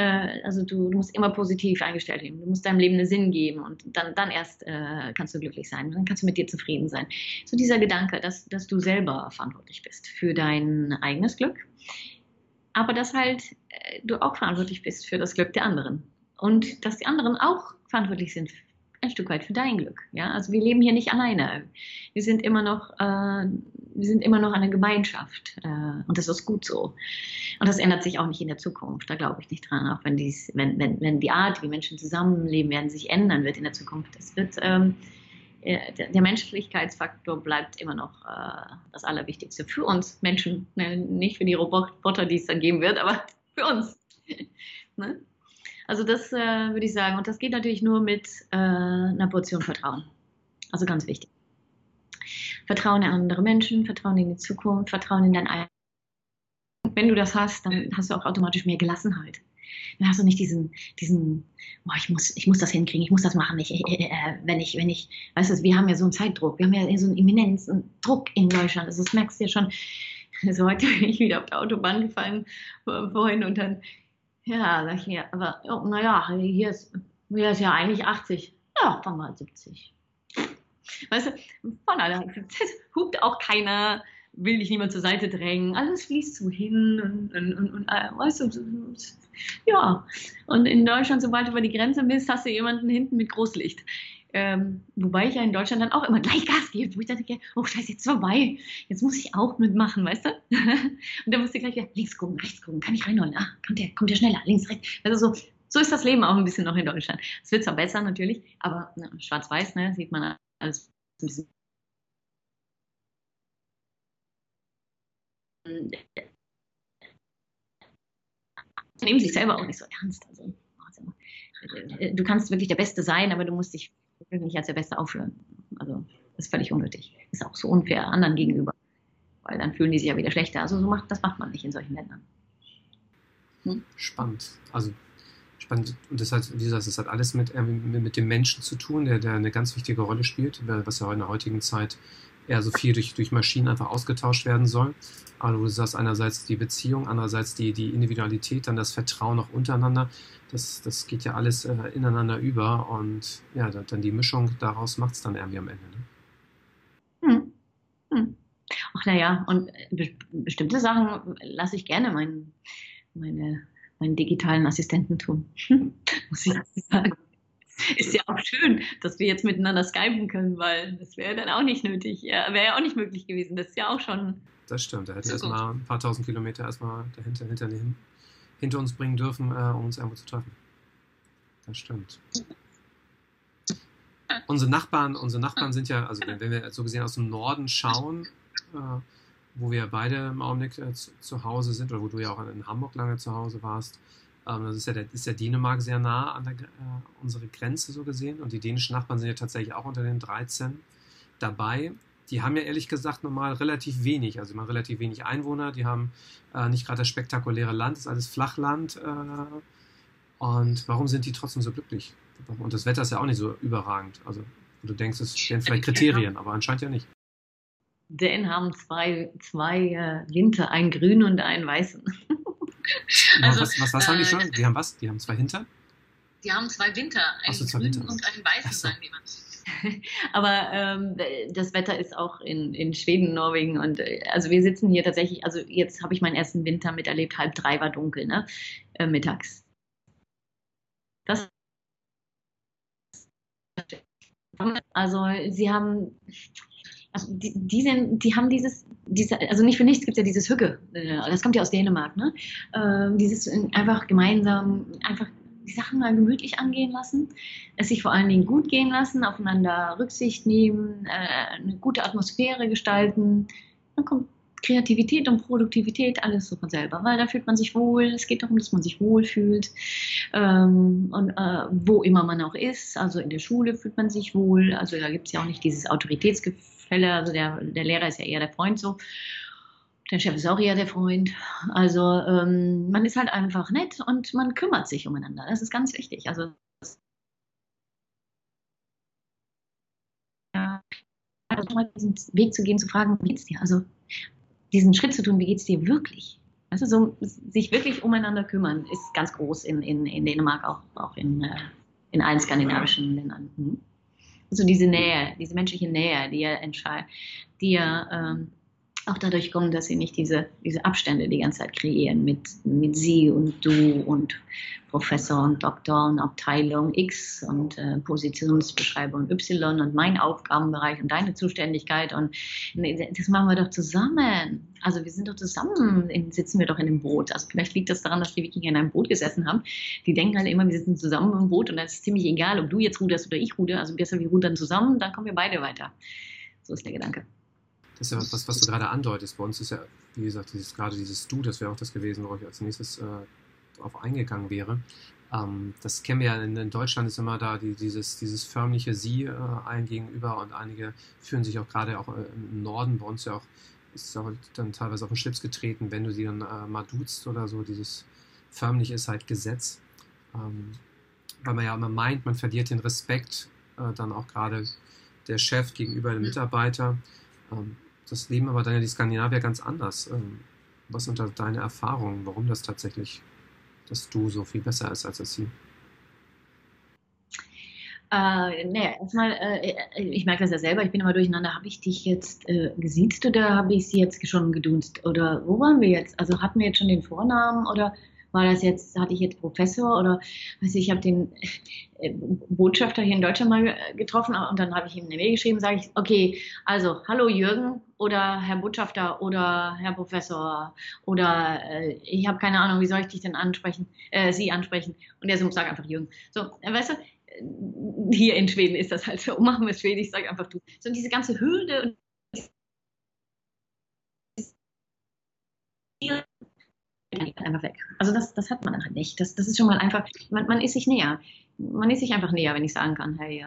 äh, also du, du, musst immer positiv eingestellt sein. Du musst deinem Leben einen Sinn geben und dann, dann erst äh, kannst du glücklich sein. Dann kannst du mit dir zufrieden sein. So dieser Gedanke, dass, dass du selber verantwortlich bist für dein eigenes Glück, aber dass halt äh, du auch verantwortlich bist für das Glück der anderen und dass die anderen auch verantwortlich sind ein Stück weit für dein Glück. Ja, also wir leben hier nicht alleine. Wir sind immer noch, äh, wir sind immer noch eine Gemeinschaft äh, und das ist gut so. Und das ändert sich auch nicht in der Zukunft. Da glaube ich nicht dran. Auch wenn, dies, wenn, wenn, wenn die Art, wie Menschen zusammenleben werden, sich ändern wird in der Zukunft. Das wird ähm, äh, der, der, Menschlichkeitsfaktor bleibt immer noch äh, das Allerwichtigste für uns Menschen, ne? nicht für die Roboter, die es dann geben wird, aber für uns. ne? Also das äh, würde ich sagen. Und das geht natürlich nur mit äh, einer Portion Vertrauen. Also ganz wichtig. Vertrauen in andere Menschen, Vertrauen in die Zukunft, Vertrauen in dein eigenes. Wenn du das hast, dann hast du auch automatisch mehr Gelassenheit. Dann hast du nicht diesen, diesen, boah, ich muss, ich muss das hinkriegen, ich muss das machen. Ich, äh, äh, wenn ich, wenn ich, weißt du, wir haben ja so einen Zeitdruck, wir haben ja so einen immensen Druck in Deutschland. Also das merkst du ja schon. Also heute bin ich wieder auf der Autobahn gefallen vorhin und dann ja, sag ich mir, aber oh, naja, hier ist, hier ist ja eigentlich 80. Ja, dann mal 70. Weißt du, von aller hupt auch keiner, will dich niemand zur Seite drängen, alles fließt so hin und, und, und, und äh, weißt du, ja. Und in Deutschland, sobald du über die Grenze bist, hast du jemanden hinten mit Großlicht. Ähm, wobei ich ja in Deutschland dann auch immer gleich Gas gebe, wo ich dachte, oh scheiße, jetzt vorbei, jetzt muss ich auch mitmachen, weißt du? und dann musst du gleich wieder links gucken, rechts gucken, kann ich reinholen, ah, kommt der, kommt der schneller, links, rechts. Also so, so ist das Leben auch ein bisschen noch in Deutschland. Es wird zwar besser natürlich, aber schwarz-weiß, ne, sieht man alles ein bisschen. Nehmen sich selber auch nicht so ernst. Also, äh, du kannst wirklich der Beste sein, aber du musst dich will nicht als der Beste aufführen. Also das ist völlig unnötig. Ist auch so unfair anderen gegenüber. Weil dann fühlen die sich ja wieder schlechter. Also so macht, das macht man nicht in solchen Ländern. Hm? Spannend. Also spannend. Und das hat, wie gesagt, das hat alles mit, mit dem Menschen zu tun, der, der eine ganz wichtige Rolle spielt, was ja in der heutigen Zeit eher so viel durch, durch Maschinen einfach ausgetauscht werden soll. Aber du sagst einerseits die Beziehung, andererseits die, die Individualität, dann das Vertrauen auch untereinander. Das, das geht ja alles äh, ineinander über und ja, dann die Mischung daraus macht es dann irgendwie am Ende. Ne? Hm. Hm. Ach naja, und be bestimmte Sachen lasse ich gerne meinen, meine, meinen digitalen Assistenten tun. Muss ich sagen ist ja auch schön, dass wir jetzt miteinander skypen können, weil das wäre dann auch nicht nötig. Ja, wäre ja auch nicht möglich gewesen. Das ist ja auch schon. Das stimmt. Da hätte erstmal ein paar tausend Kilometer erstmal dahinter, hinter, hinter uns bringen dürfen, äh, um uns irgendwo zu treffen. Das stimmt. Unsere Nachbarn, unsere Nachbarn sind ja, also wenn, wir so gesehen aus dem Norden schauen, äh, wo wir beide im Augenblick äh, zu, zu, Hause sind, oder wo du ja auch in Hamburg lange zu Hause warst, das ist ja, der, ist ja Dänemark sehr nah an der, äh, unsere Grenze so gesehen. Und die dänischen Nachbarn sind ja tatsächlich auch unter den 13 dabei. Die haben ja ehrlich gesagt normal relativ wenig, also immer relativ wenig Einwohner. Die haben äh, nicht gerade das spektakuläre Land, das ist alles Flachland. Äh, und warum sind die trotzdem so glücklich? Und das Wetter ist ja auch nicht so überragend. Also du denkst, es wären vielleicht Kriterien, aber anscheinend ja nicht. Dänen haben zwei, zwei äh, Winter, einen grünen und einen weißen. Also, was, was, was haben die äh, schon? Die haben was? Die haben zwei Hinter? Die haben zwei Winter, einen so, grünen Winter. und einen weißen, so. sagen die mal. Aber ähm, das Wetter ist auch in, in Schweden, Norwegen und äh, also wir sitzen hier tatsächlich, also jetzt habe ich meinen ersten Winter miterlebt, halb drei war dunkel, ne? Äh, mittags. Das also sie haben also die, die, sind, die haben dieses, diese, also nicht für nichts gibt es ja dieses Hügge, äh, das kommt ja aus Dänemark, ne? Äh, dieses einfach gemeinsam, einfach die Sachen mal gemütlich angehen lassen, es sich vor allen Dingen gut gehen lassen, aufeinander Rücksicht nehmen, äh, eine gute Atmosphäre gestalten, dann kommt Kreativität und Produktivität, alles so von selber, weil da fühlt man sich wohl. Es geht darum, dass man sich wohlfühlt. Ähm, und äh, wo immer man auch ist, also in der Schule fühlt man sich wohl. Also da gibt es ja auch nicht dieses Autoritätsgefälle. Also der, der Lehrer ist ja eher der Freund so. Der Chef ist auch eher der Freund. Also ähm, man ist halt einfach nett und man kümmert sich umeinander. Das ist ganz wichtig. Also also mal diesen Weg zu gehen, zu fragen, wie geht's dir? Also diesen Schritt zu tun, wie geht es dir wirklich? Also so, sich wirklich umeinander kümmern, ist ganz groß in, in, in Dänemark, auch, auch in, äh, in allen skandinavischen Ländern. Also diese Nähe, diese menschliche Nähe, die ja, die ja ähm, auch dadurch kommen, dass sie nicht diese, diese Abstände die ganze Zeit kreieren mit, mit sie und du und Professor und Doktor und Abteilung X und äh, Positionsbeschreibung Y und mein Aufgabenbereich und deine Zuständigkeit und nee, das machen wir doch zusammen. Also wir sind doch zusammen, sitzen wir doch in dem Boot. Also vielleicht liegt das daran, dass die Wikinger in einem Boot gesessen haben. Die denken halt immer, wir sitzen zusammen im Boot und das ist ziemlich egal, ob du jetzt ruderst oder ich ruder. Also besser wir rudern zusammen, dann kommen wir beide weiter. So ist der Gedanke. Das ist ja was, was du gerade andeutest. Bei uns ist ja, wie gesagt, dieses, gerade dieses Du, das wäre auch das gewesen, worauf ich als nächstes äh, darauf eingegangen wäre. Ähm, das kennen wir ja in, in, Deutschland ist immer da die, dieses, dieses förmliche Sie äh, allen gegenüber und einige fühlen sich auch gerade auch äh, im Norden bei uns ja auch ist auch dann teilweise auf den Schlips getreten, wenn du sie dann äh, mal duzt oder so. Dieses förmlich ist halt Gesetz. Ähm, weil man ja immer meint, man verliert den Respekt äh, dann auch gerade der Chef gegenüber dem Mitarbeiter. Ähm, das leben aber dann ja die Skandinavier ganz anders. Ähm, was sind da deine Erfahrungen, warum das tatsächlich, dass du so viel besser ist als sie? Äh, nee, erstmal, äh, ich merke das ja selber, ich bin immer durcheinander. Habe ich dich jetzt äh, gesiezt oder habe ich sie jetzt schon gedunst? Oder wo waren wir jetzt? Also hatten wir jetzt schon den Vornamen oder war das jetzt, hatte ich jetzt Professor oder weiß ich, ich habe den äh, Botschafter hier in Deutschland mal getroffen und dann habe ich ihm eine Mail geschrieben, sage ich, okay, also hallo Jürgen oder Herr Botschafter oder Herr Professor oder äh, ich habe keine Ahnung, wie soll ich dich denn ansprechen, äh, Sie ansprechen und er so sagt einfach Jürgen. So, äh, weißt du, hier in Schweden ist das halt so, machen wir es Schwedisch, sag einfach du. So diese ganze Hürde und einfach weg. Also das, das hat man dann halt nicht. Das, das ist schon mal einfach, man, man ist sich näher. Man ist sich einfach näher, wenn ich sagen kann, hey,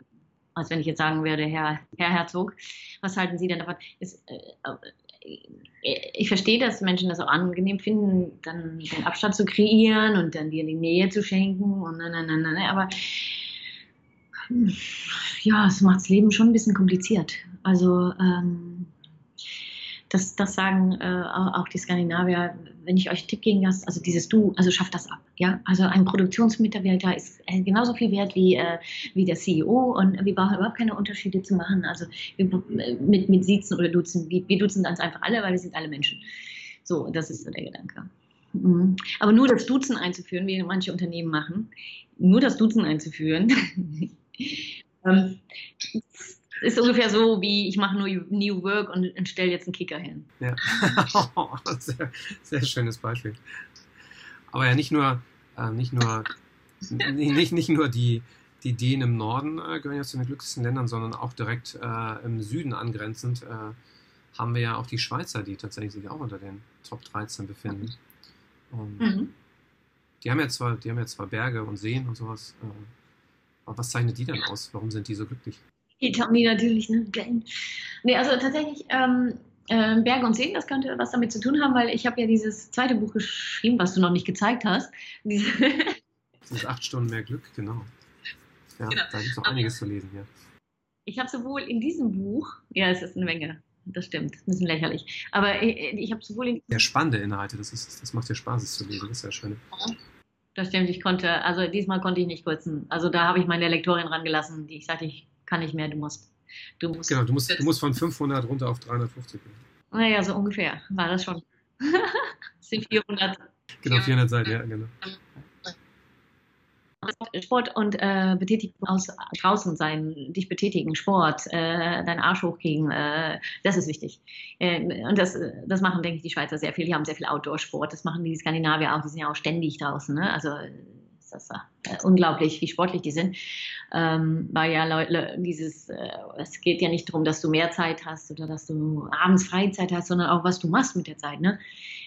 als wenn ich jetzt sagen würde, Herr, Herr Herzog, was halten Sie denn davon? Ist, äh, äh, ich verstehe, dass Menschen das auch angenehm finden, dann den Abstand zu kreieren und dann dir die Nähe zu schenken und nein, nein, nein, nein, aber ja, es macht das Leben schon ein bisschen kompliziert. Also ähm, das, das sagen äh, auch die Skandinavier, wenn ich euch Tipp geben lasse, also dieses Du, also schafft das ab. Ja? Also ein Produktionsmitarbeiter ist äh, genauso viel wert wie, äh, wie der CEO und wir brauchen überhaupt keine Unterschiede zu machen. Also wir, mit, mit Siezen oder Duzen, wir, wir duzen ganz einfach alle, weil wir sind alle Menschen. So, das ist so der Gedanke. Mhm. Aber nur das Duzen einzuführen, wie manche Unternehmen machen, nur das Duzen einzuführen, ähm, ist ungefähr so, wie ich mache nur New Work und, und stelle jetzt einen Kicker hin. Ja, sehr, sehr schönes Beispiel. Aber ja, nicht nur, äh, nicht nur, nicht, nicht nur die, die Dänen im Norden äh, gehören ja zu den glücklichsten Ländern, sondern auch direkt äh, im Süden angrenzend äh, haben wir ja auch die Schweizer, die tatsächlich sich auch unter den Top 13 befinden. Und, mhm. Die haben ja zwar, die haben ja zwar Berge und Seen und sowas, äh, aber was zeichnet die denn aus? Warum sind die so glücklich? Die haben die natürlich, ne? Nee, also tatsächlich, ähm, äh, Berge und Seen, das könnte was damit zu tun haben, weil ich habe ja dieses zweite Buch geschrieben, was du noch nicht gezeigt hast. Diese das ist acht Stunden mehr Glück, genau. Ja, genau. da gibt es noch einiges zu lesen, ja. Ich habe sowohl in diesem Buch, ja, es ist eine Menge, das stimmt, ein bisschen lächerlich, aber ich, ich habe sowohl in Ja, spannende Inhalte, das, ist, das macht ja Spaß, es zu lesen, das ist ja schön. Das stimmt, ich konnte, also diesmal konnte ich nicht kürzen. Also da habe ich meine Lektorin rangelassen, die ich sagte, ich kann nicht mehr, du musst. Du musst genau, du musst, du musst von 500 runter auf 350 gehen. Naja, so ungefähr war das schon. das sind 400. Genau, 400 Seiten, ja, genau. Sport und äh, Betätigung aus draußen sein, dich betätigen, Sport, äh, deinen Arsch hochkriegen, äh, das ist wichtig. Äh, und das, das machen, denke ich, die Schweizer sehr viel. Die haben sehr viel Outdoor-Sport. Das machen die Skandinavier auch. Die sind ja auch ständig draußen. Ne? Also das ist äh, unglaublich, wie sportlich die sind. Ähm, weil ja Leute, dieses, äh, es geht ja nicht darum, dass du mehr Zeit hast oder dass du abends Freizeit hast, sondern auch, was du machst mit der Zeit. Ne?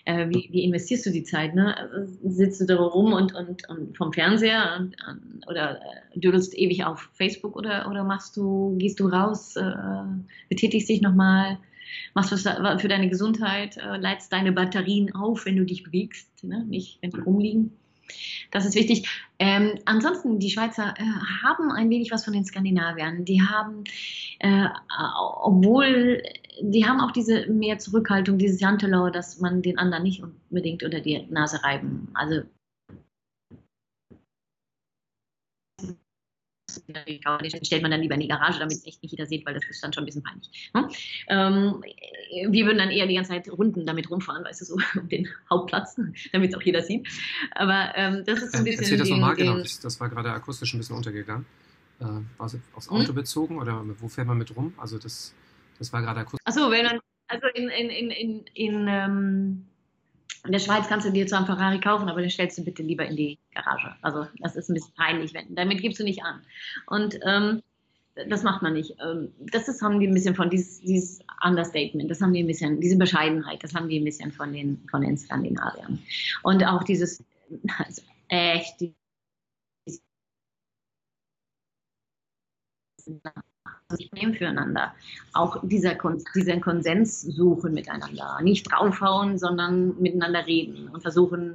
Äh, wie, wie, investierst du die Zeit? Ne? Sitzt du da rum und, und, und vom Fernseher und, und, oder äh, dödelst ewig auf Facebook oder, oder machst du, gehst du raus, äh, betätigst dich nochmal? machst was für deine Gesundheit, äh, leitst deine Batterien auf, wenn du dich bewegst, ne? nicht wenn die rumliegen. Das ist wichtig. Ähm, ansonsten, die Schweizer äh, haben ein wenig was von den Skandinaviern. Die haben, äh, obwohl, die haben auch diese mehr Zurückhaltung, dieses Jantelau, dass man den anderen nicht unbedingt unter die Nase reiben. Also den stellt man dann lieber in die Garage, damit es echt nicht jeder sieht, weil das ist dann schon ein bisschen peinlich. Ne? Ähm, wir würden dann eher die ganze Zeit Runden damit rumfahren, weißt du, so um den Hauptplatz, damit es auch jeder sieht. Aber ähm, das ist so ein bisschen. Erzähl das nochmal, genau. Das war gerade akustisch ein bisschen untergegangen. Äh, war es aufs Auto hm? bezogen oder wo fährt man mit rum? Also das, das war gerade akustisch. Achso, wenn man, also in, in, in, in, in ähm, in der Schweiz kannst du dir zwar einen Ferrari kaufen, aber den stellst du bitte lieber in die Garage. Also das ist ein bisschen peinlich, wenn, damit gibst du nicht an. Und ähm, das macht man nicht. Ähm, das ist, haben die ein bisschen von dieses, dieses Understatement, das haben die ein bisschen, diese Bescheidenheit, das haben die ein bisschen von den, von den Skandinaviern. Und auch dieses, also echt, dieses System füreinander. Auch dieser diesen Konsens suchen miteinander. Nicht draufhauen, sondern miteinander reden und versuchen,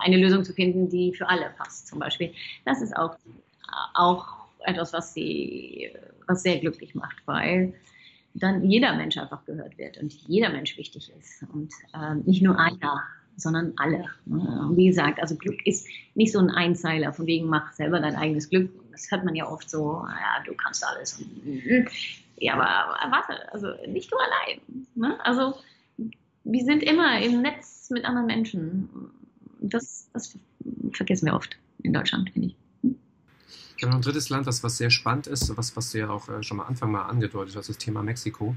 eine Lösung zu finden, die für alle passt, zum Beispiel. Das ist auch, auch etwas, was sie, was sehr glücklich macht, weil dann jeder Mensch einfach gehört wird und jeder Mensch wichtig ist und äh, nicht nur einer, sondern alle. Wie gesagt, also Glück ist nicht so ein Einzeiler, von wegen mach selber dein eigenes Glück das hört man ja oft so, ja, du kannst alles. Ja, aber warte, also nicht du allein. Ne? Also wir sind immer im Netz mit anderen Menschen. Das, das vergessen wir oft in Deutschland, finde ich. Ich habe noch ein drittes Land, das was sehr spannend ist, was, was du ja auch äh, schon mal Anfang mal angedeutet hast, das Thema Mexiko.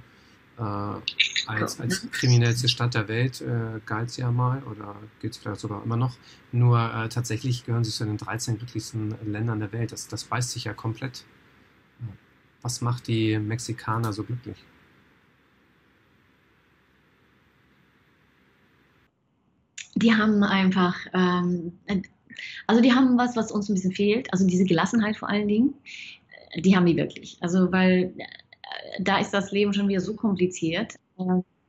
Äh, als, als kriminellste Stadt der Welt äh, galt sie ja mal oder gilt es vielleicht sogar immer noch. Nur äh, tatsächlich gehören sie zu den 13 glücklichsten Ländern der Welt. Das, das beißt sich ja komplett. Was macht die Mexikaner so glücklich? Die haben einfach, ähm, also die haben was, was uns ein bisschen fehlt, also diese Gelassenheit vor allen Dingen, die haben die wirklich. Also weil da ist das Leben schon wieder so kompliziert.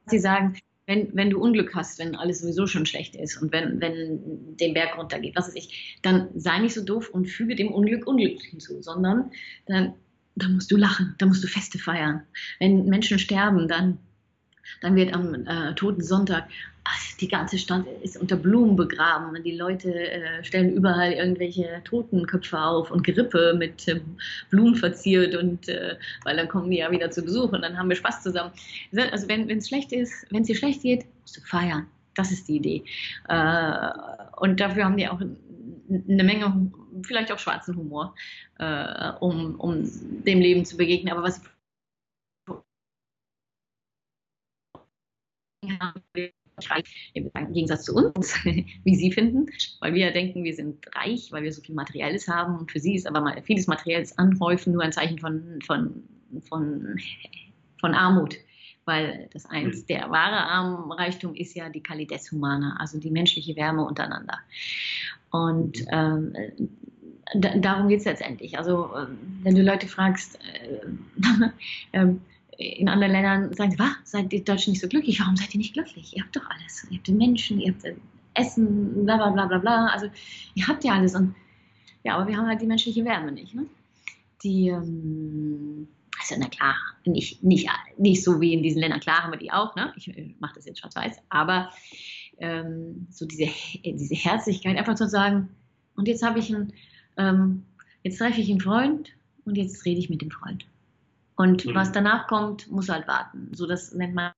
Sie sagen, wenn, wenn du Unglück hast, wenn alles sowieso schon schlecht ist und wenn, wenn den Berg runtergeht, was weiß ich, dann sei nicht so doof und füge dem Unglück Unglück hinzu, sondern dann, dann musst du lachen, dann musst du Feste feiern. Wenn Menschen sterben, dann, dann wird am äh, Toten Sonntag die ganze Stadt ist unter Blumen begraben. Die Leute äh, stellen überall irgendwelche Totenköpfe auf und Gerippe mit äh, Blumen verziert und äh, weil dann kommen die ja wieder zu Besuch und dann haben wir Spaß zusammen. Also wenn es schlecht ist, wenn es dir schlecht geht, musst du feiern. Das ist die Idee. Äh, und dafür haben die auch eine Menge, vielleicht auch schwarzen Humor, um, um dem Leben zu begegnen. Aber was im Gegensatz zu uns, wie Sie finden, weil wir denken, wir sind reich, weil wir so viel Materielles haben und für Sie ist aber mal vieles Materielles Anhäufen nur ein Zeichen von, von, von, von Armut. weil das eins, mhm. der wahre Armreichtum ist ja die Qualitas Humana, also die menschliche Wärme untereinander. Und mhm. ähm, darum geht es letztendlich. Also, ähm, wenn du Leute fragst, äh, äh, in anderen Ländern sagen sie, seid ihr Deutschen nicht so glücklich? Warum seid ihr nicht glücklich? Ihr habt doch alles. Ihr habt den Menschen, ihr habt Essen, bla bla bla bla bla. Also, ihr habt ja alles. Und ja, aber wir haben halt die menschliche Wärme nicht. Ne? Die, ähm, also na klar, nicht, nicht, nicht so wie in diesen Ländern, klar haben wir die auch, ne? ich äh, mache das jetzt schwarz-weiß, aber ähm, so diese, diese Herzlichkeit, einfach zu sagen, und jetzt habe ich einen, ähm, jetzt treffe ich einen Freund und jetzt rede ich mit dem Freund. Und mhm. was danach kommt, muss halt warten. So das nennt man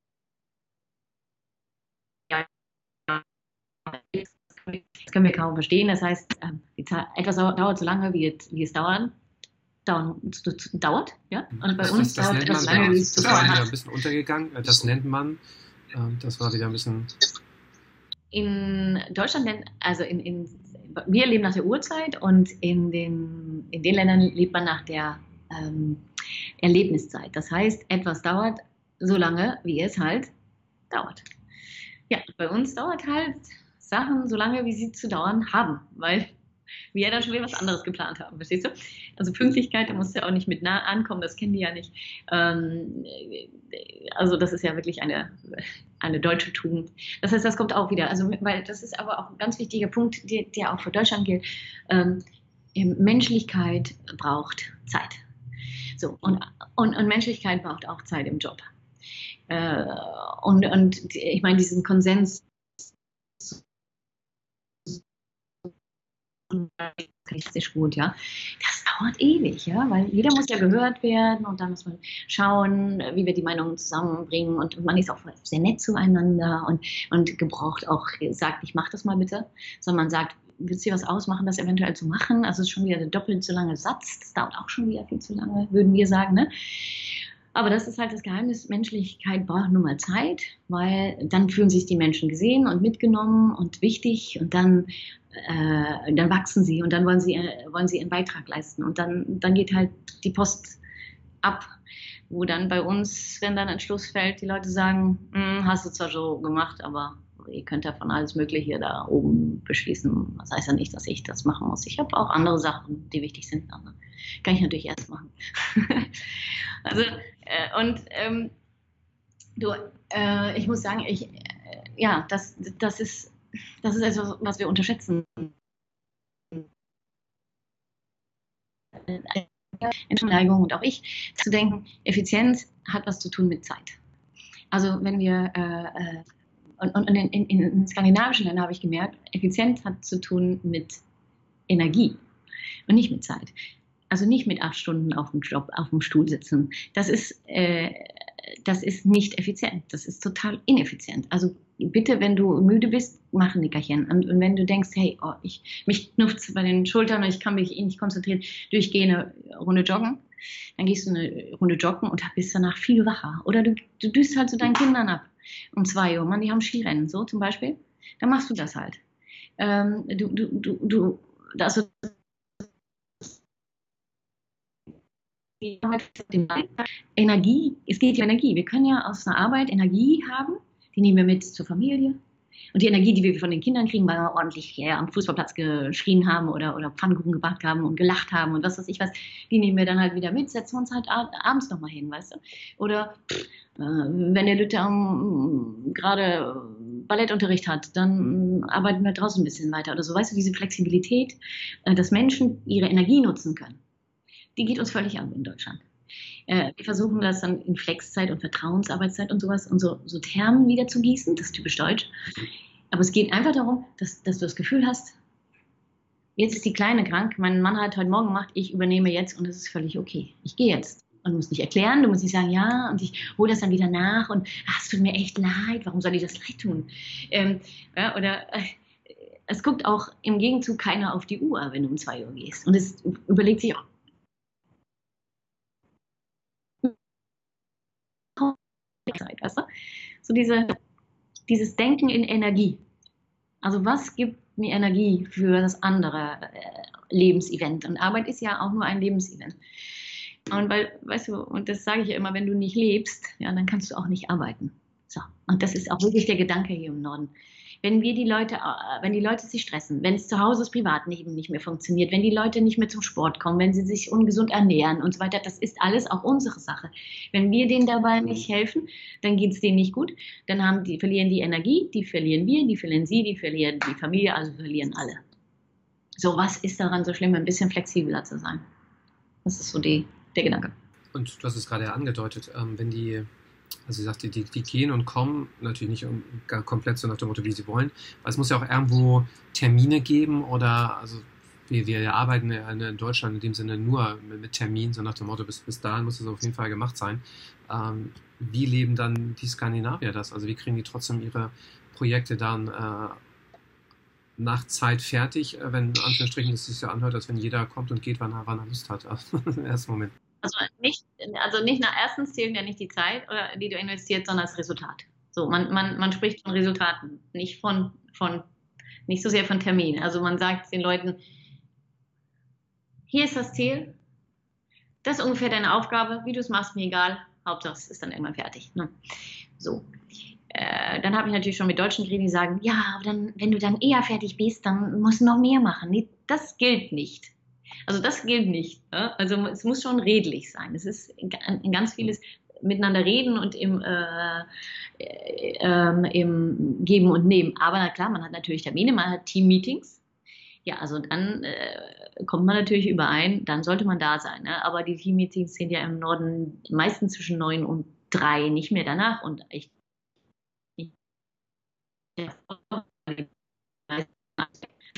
das können wir kaum verstehen. Das heißt, ähm, etwas dauert so lange, wie es, wie es dauern, dauern, dauert. Ja? Und bei das, uns das, dauert etwas lange, wie es zu dauern Das war wieder ein bisschen untergegangen. Das nennt man, ähm, das war wieder ein bisschen... In Deutschland, also in, in, wir leben nach der Uhrzeit und in den, in den Ländern lebt man nach der ähm, Erlebniszeit. Das heißt, etwas dauert so lange, wie es halt dauert. Ja, bei uns dauert halt Sachen so lange, wie sie zu dauern haben, weil wir ja dann schon wieder was anderes geplant haben, verstehst du? Also Pünktlichkeit, da musst du ja auch nicht mit nah ankommen, das kennen die ja nicht. Ähm, also das ist ja wirklich eine, eine deutsche Tugend. Das heißt, das kommt auch wieder, also weil das ist aber auch ein ganz wichtiger Punkt, der, der auch für Deutschland gilt. Ähm, Menschlichkeit braucht Zeit. So, und, und, und Menschlichkeit braucht auch Zeit im Job. Äh, und, und ich meine, diesen Konsens richtig gut, ja. Das dauert ewig, ja, weil jeder muss ja gehört werden und dann muss man schauen, wie wir die Meinungen zusammenbringen und man ist auch sehr nett zueinander und, und gebraucht auch, sagt, ich mach das mal bitte, sondern man sagt, willst du dir was ausmachen, das eventuell zu machen? Also es ist schon wieder der doppelt so lange Satz, das dauert auch schon wieder viel zu lange, würden wir sagen, ne? Aber das ist halt das Geheimnis. Menschlichkeit braucht nun mal Zeit, weil dann fühlen sich die Menschen gesehen und mitgenommen und wichtig und dann, äh, dann wachsen sie und dann wollen sie, äh, wollen sie ihren Beitrag leisten. Und dann, dann geht halt die Post ab, wo dann bei uns, wenn dann ein Schluss fällt, die Leute sagen, hm, hast du zwar so gemacht, aber ihr könnt ja von alles Mögliche da oben beschließen. Das heißt ja nicht, dass ich das machen muss. Ich habe auch andere Sachen, die wichtig sind. Aber kann ich natürlich erst machen. also, äh, und ähm, du, äh, ich muss sagen, ich, äh, ja, das, das, ist, das ist etwas, was wir unterschätzen. Neigung und auch ich, zu denken, Effizienz hat was zu tun mit Zeit. Also wenn wir äh, äh und, und in, in, in skandinavischen Ländern habe ich gemerkt, Effizienz hat zu tun mit Energie und nicht mit Zeit. Also nicht mit acht Stunden auf dem Job, auf dem Stuhl sitzen. Das ist, äh, das ist nicht effizient. Das ist total ineffizient. Also bitte, wenn du müde bist, mach ein Nickerchen. Und, und wenn du denkst, hey, oh, ich, mich knufft bei den Schultern und ich kann mich eh nicht konzentrieren, durchgehe eine Runde joggen, dann gehst du eine Runde joggen und bist danach viel wacher. Oder du, du düst halt zu deinen Kindern ab um zwei Uhr. Mann, die haben Skirennen, so zum Beispiel. Dann machst du das halt. Ähm, du, du, du, du, also Energie, es geht um Energie. Wir können ja aus einer Arbeit Energie haben, die nehmen wir mit zur Familie. Und die Energie, die wir von den Kindern kriegen, weil wir ordentlich ja, am Fußballplatz geschrien haben oder, oder Pfannkuchen gebacken haben und gelacht haben und was weiß ich was, die nehmen wir dann halt wieder mit, setzen uns halt abends nochmal hin, weißt du? Oder äh, wenn der Lütte gerade Ballettunterricht hat, dann arbeiten wir draußen ein bisschen weiter oder so. Weißt du, diese Flexibilität, äh, dass Menschen ihre Energie nutzen können, die geht uns völlig ab in Deutschland. Äh, wir versuchen das dann in Flexzeit und Vertrauensarbeitszeit und sowas und so, so Termen wieder zu gießen, das ist typisch deutsch. Aber es geht einfach darum, dass, dass du das Gefühl hast, jetzt ist die Kleine krank, mein Mann hat heute Morgen gemacht, ich übernehme jetzt und es ist völlig okay. Ich gehe jetzt. Und du musst nicht erklären, du musst nicht sagen, ja, und ich hole das dann wieder nach und ach, es tut mir echt leid, warum soll ich das leid tun? Ähm, ja, oder äh, es guckt auch im Gegenzug keiner auf die Uhr, wenn du um zwei Uhr gehst. Und es überlegt sich auch, Zeit, weißt du? So diese, dieses Denken in Energie. Also was gibt mir Energie für das andere äh, Lebensevent? Und Arbeit ist ja auch nur ein Lebensevent. Und weil, weißt du, und das sage ich ja immer, wenn du nicht lebst, ja, dann kannst du auch nicht arbeiten. So. Und das ist auch wirklich der Gedanke hier im Norden wenn wir die Leute, äh, wenn die Leute sich stressen, wenn es zu Hause das Privatleben nicht mehr funktioniert, wenn die Leute nicht mehr zum Sport kommen, wenn sie sich ungesund ernähren und so weiter, das ist alles auch unsere Sache. Wenn wir denen dabei nicht helfen, dann geht es denen nicht gut, dann haben die, verlieren die Energie, die verlieren wir, die verlieren sie, die verlieren die Familie, also verlieren alle. So, was ist daran so schlimm, ein bisschen flexibler zu sein? Das ist so die, der Gedanke. Und du hast es gerade ja angedeutet, ähm, wenn die also sie sagte, die, die gehen und kommen natürlich nicht komplett so nach dem Motto, wie sie wollen. Weil es muss ja auch irgendwo Termine geben oder also wir, wir arbeiten in Deutschland in dem Sinne nur mit Terminen, so nach dem Motto, bis, bis dahin muss es auf jeden Fall gemacht sein. Ähm, wie leben dann die Skandinavier das? Also wie kriegen die trotzdem ihre Projekte dann äh, nach Zeit fertig, äh, wenn in Anführungsstrichen es sich ja anhört, als wenn jeder kommt und geht, wann er, wann er Lust hat, im ersten Moment. Also nicht, also nicht nach erstens zählen ja nicht die Zeit, oder, die du investierst, sondern das Resultat. So, man, man, man spricht von Resultaten, nicht von, von, nicht so sehr von Terminen. Also man sagt den Leuten, hier ist das Ziel, das ist ungefähr deine Aufgabe, wie du es machst, mir egal, Hauptsache es ist dann irgendwann fertig. Ne? So. Äh, dann habe ich natürlich schon mit Deutschen geredet, die sagen, ja, aber dann, wenn du dann eher fertig bist, dann musst du noch mehr machen. Nee, das gilt nicht. Also das gilt nicht. Ne? Also es muss schon redlich sein. Es ist ein ganz vieles miteinander reden und im, äh, äh, im Geben und Nehmen. Aber na klar, man hat natürlich Termine, man hat Team-Meetings. Ja, also dann äh, kommt man natürlich überein, dann sollte man da sein. Ne? Aber die Team-Meetings sind ja im Norden meistens zwischen neun und drei, nicht mehr danach. Und ich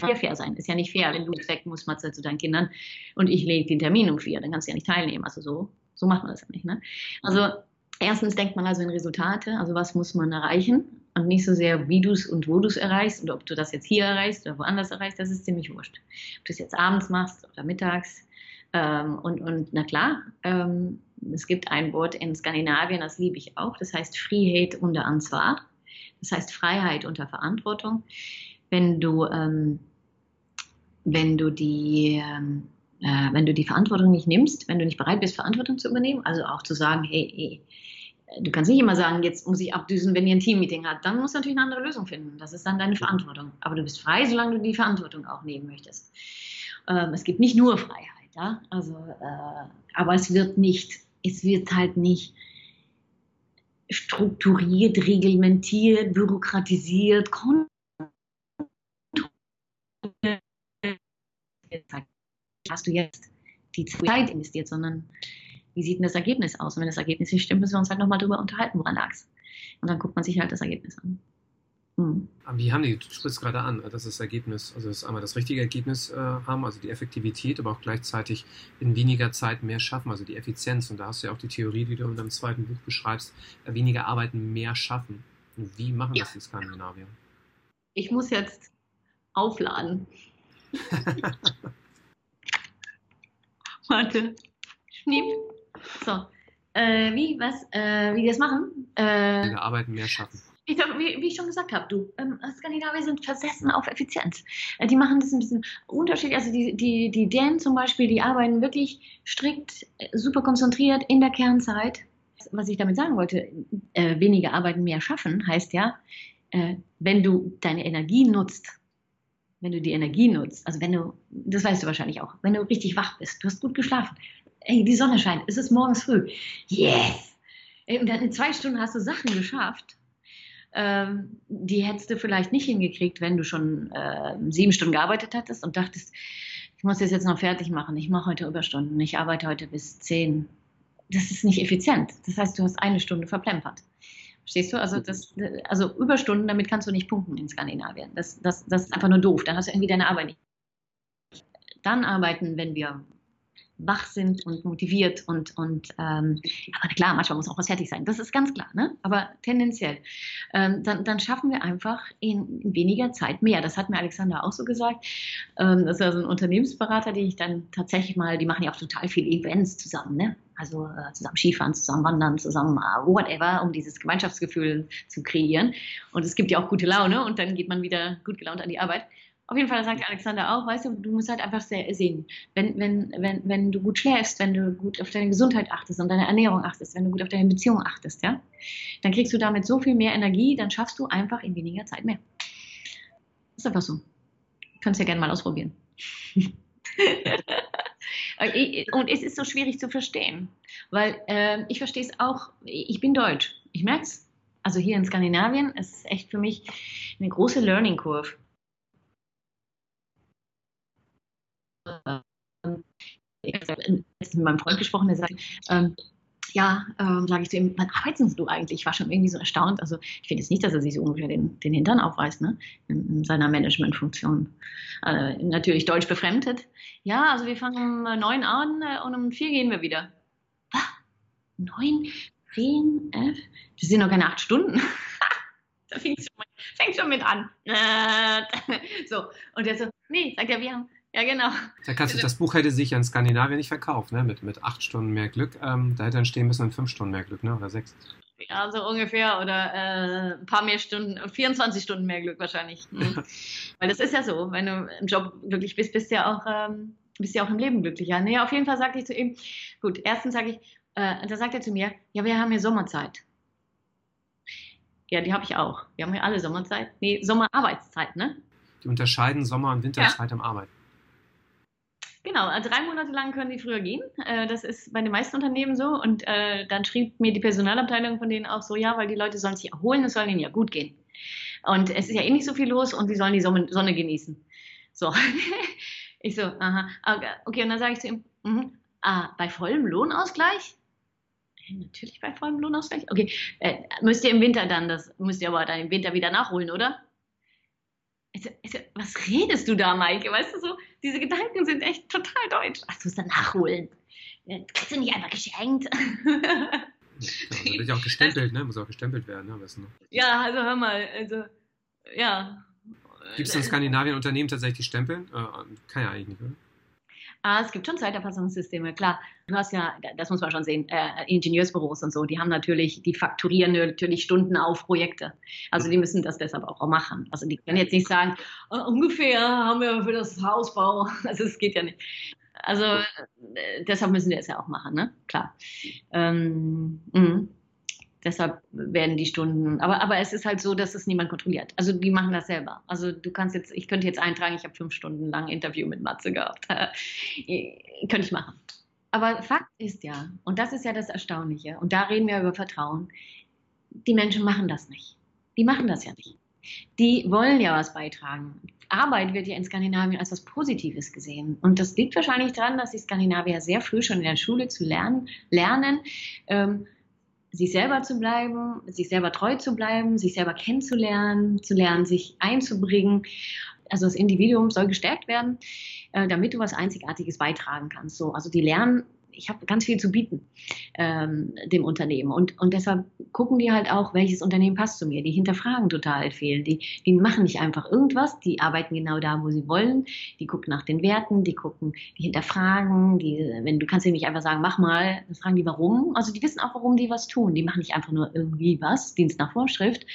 fair, fair sein. Ist ja nicht fair, wenn du weg musst mal zu deinen Kindern und ich lege den Termin um vier, dann kannst du ja nicht teilnehmen. Also so, so macht man das ja nicht. Ne? Also erstens denkt man also in Resultate, also was muss man erreichen und nicht so sehr, wie du es und wo du es erreichst und ob du das jetzt hier erreichst oder woanders erreichst, das ist ziemlich wurscht. Ob du es jetzt abends machst oder mittags. Ähm, und, und na klar, ähm, es gibt ein Wort in Skandinavien, das liebe ich auch, das heißt Friheit unter Ansvar. Das heißt Freiheit unter Verantwortung. Wenn du ähm, wenn du die, ähm, äh, wenn du die Verantwortung nicht nimmst, wenn du nicht bereit bist, Verantwortung zu übernehmen, also auch zu sagen, hey, hey du kannst nicht immer sagen, jetzt muss ich abdüsen, wenn ihr ein Teammeeting habt, dann musst du natürlich eine andere Lösung finden. Das ist dann deine Verantwortung. Aber du bist frei, solange du die Verantwortung auch nehmen möchtest. Ähm, es gibt nicht nur Freiheit, ja? also, äh, aber es wird nicht, es wird halt nicht strukturiert, reglementiert, bürokratisiert, kontrolliert hast du jetzt die Zeit investiert, sondern wie sieht denn das Ergebnis aus? Und wenn das Ergebnis nicht stimmt, müssen wir uns halt nochmal drüber unterhalten, woran lag es. Und dann guckt man sich halt das Ergebnis an. Hm. Wie haben die, du sprichst gerade an, dass das Ergebnis, also dass einmal das richtige Ergebnis äh, haben, also die Effektivität, aber auch gleichzeitig in weniger Zeit mehr schaffen, also die Effizienz. Und da hast du ja auch die Theorie, die du in deinem zweiten Buch beschreibst, äh, weniger arbeiten, mehr schaffen. Und wie machen ja. das die Skandinavier? Ich muss jetzt aufladen. Warte. Schniep. So. Äh, wie, was, äh, wie die das machen? Äh, Weniger arbeiten, mehr schaffen. Ich glaub, wie, wie, ich schon gesagt habe, du, ähm, Skandinavier sind versessen auf Effizienz. Äh, die machen das ein bisschen unterschiedlich. Also die, die, die Dänen zum Beispiel, die arbeiten wirklich strikt, äh, super konzentriert in der Kernzeit. Was ich damit sagen wollte, äh, weniger arbeiten, mehr schaffen, heißt ja, äh, wenn du deine Energie nutzt, wenn du die Energie nutzt, also wenn du, das weißt du wahrscheinlich auch, wenn du richtig wach bist, du hast gut geschlafen, ey, die Sonne scheint, es ist morgens früh, yes! Ey, und dann in zwei Stunden hast du Sachen geschafft, ähm, die hättest du vielleicht nicht hingekriegt, wenn du schon äh, sieben Stunden gearbeitet hättest und dachtest, ich muss das jetzt noch fertig machen, ich mache heute Überstunden, ich arbeite heute bis zehn. Das ist nicht effizient. Das heißt, du hast eine Stunde verplempert. Verstehst du? Also, mhm. das, also Überstunden, damit kannst du nicht punkten in Skandinavien. Das, das, das ist einfach nur doof. Dann hast du irgendwie deine Arbeit nicht. Dann arbeiten, wenn wir wach sind und motiviert und, und ähm, aber klar, manchmal muss auch was fertig sein. Das ist ganz klar, ne? Aber tendenziell. Ähm, dann, dann schaffen wir einfach in, in, weniger Zeit mehr. Das hat mir Alexander auch so gesagt. Ähm, das ist ja so ein Unternehmensberater, die ich dann tatsächlich mal, die machen ja auch total viele Events zusammen, ne? Also äh, zusammen Skifahren, zusammen wandern, zusammen uh, whatever, um dieses Gemeinschaftsgefühl zu kreieren. Und es gibt ja auch gute Laune und dann geht man wieder gut gelaunt an die Arbeit. Auf jeden Fall sagt Alexander auch, weißt du, du musst halt einfach sehen, wenn, wenn, wenn, wenn du gut schläfst, wenn du gut auf deine Gesundheit achtest und deine Ernährung achtest, wenn du gut auf deine Beziehung achtest, ja, dann kriegst du damit so viel mehr Energie, dann schaffst du einfach in weniger Zeit mehr. Ist einfach so. Kannst ja gerne mal ausprobieren. und es ist so schwierig zu verstehen, weil äh, ich verstehe es auch, ich bin Deutsch, ich merke es. Also hier in Skandinavien, es ist echt für mich eine große Learning Curve. ich habe mit meinem Freund gesprochen, der sagt, ähm, ja, ähm, sage ich zu ihm, wann arbeiten du eigentlich? Ich war schon irgendwie so erstaunt. Also ich finde jetzt nicht, dass er sich so ungefähr den, den Hintern aufreißt, ne? in, in seiner Managementfunktion. Äh, natürlich deutsch befremdet. Ja, also wir fangen um neun an äh, und um vier gehen wir wieder. Was? Neun, zehn, elf? Das sind noch keine acht Stunden. da fängt schon, schon mit an. so, und er so, nee, sagt er, wir haben ja, genau. Da kannst du, das Buch hätte sich in Skandinavien nicht verkauft, ne? Mit, mit acht Stunden mehr Glück. Ähm, da hätte dann stehen müssen in fünf Stunden mehr Glück, ne? Oder sechs. Ja, so ungefähr. Oder äh, ein paar mehr Stunden, 24 Stunden mehr Glück wahrscheinlich. Mhm. Weil das ist ja so, wenn du im Job glücklich bist, bist du ja auch, ähm, bist ja auch im Leben glücklicher. Nee, auf jeden Fall sagte ich zu ihm, gut, erstens sage ich, äh, da sagt er zu mir, ja, wir haben hier Sommerzeit. Ja, die habe ich auch. Wir haben hier alle Sommerzeit. Nee, Sommerarbeitszeit, ne? Die unterscheiden Sommer- und Winterzeit ja. am Arbeiten. Genau, also drei Monate lang können die früher gehen. Äh, das ist bei den meisten Unternehmen so. Und äh, dann schrieb mir die Personalabteilung von denen auch so, ja, weil die Leute sollen sich erholen, es soll ihnen ja gut gehen. Und es ist ja eh nicht so viel los und sie sollen die Sonne genießen. So. ich so, aha. Okay, und dann sage ich zu ihm, mh, ah, bei vollem Lohnausgleich? Natürlich bei vollem Lohnausgleich. Okay, äh, müsst ihr im Winter dann, das müsst ihr aber dann im Winter wieder nachholen, oder? Ich so, ich so, was redest du da, Maike? Weißt du so, diese Gedanken sind echt total deutsch. Ach, du musst dann nachholen. Das kriegst du nicht einfach geschenkt. Ja, wird ja auch gestempelt, ne? Muss auch gestempelt werden, ne? Weißt du? Ja, also hör mal, also, ja. Gibt es in Skandinavien Unternehmen tatsächlich, die stempeln? Äh, kann ja eigentlich nicht, oder? Ah, es gibt schon Zeiterfassungssysteme, klar. Du hast ja, das muss man schon sehen, äh, Ingenieursbüros und so, die haben natürlich, die fakturieren natürlich Stunden auf Projekte. Also die müssen das deshalb auch machen. Also die können jetzt nicht sagen, oh, ungefähr haben wir für das Hausbau. Also es geht ja nicht. Also äh, deshalb müssen die es ja auch machen, ne? Klar. Ähm, mh. Deshalb werden die Stunden, aber, aber es ist halt so, dass es niemand kontrolliert. Also die machen das selber. Also du kannst jetzt, ich könnte jetzt eintragen, ich habe fünf Stunden lang Interview mit Matze gehabt. könnte ich machen. Aber Fakt ist ja, und das ist ja das Erstaunliche, und da reden wir über Vertrauen, die Menschen machen das nicht. Die machen das ja nicht. Die wollen ja was beitragen. Arbeit wird ja in Skandinavien als was Positives gesehen. Und das liegt wahrscheinlich daran, dass die Skandinavier sehr früh schon in der Schule zu lernen, lernen ähm, sich selber zu bleiben, sich selber treu zu bleiben, sich selber kennenzulernen, zu lernen, sich einzubringen. Also das Individuum soll gestärkt werden, äh, damit du was Einzigartiges beitragen kannst. So, also die lernen ich habe ganz viel zu bieten ähm, dem Unternehmen. Und, und deshalb gucken die halt auch, welches Unternehmen passt zu mir. Die hinterfragen total viel. Die, die machen nicht einfach irgendwas, die arbeiten genau da, wo sie wollen. Die gucken nach den Werten, die gucken, die hinterfragen. Die, wenn du kannst ihnen nicht einfach sagen, mach mal, dann fragen die warum. Also die wissen auch, warum die was tun. Die machen nicht einfach nur irgendwie was, Dienst nach Vorschrift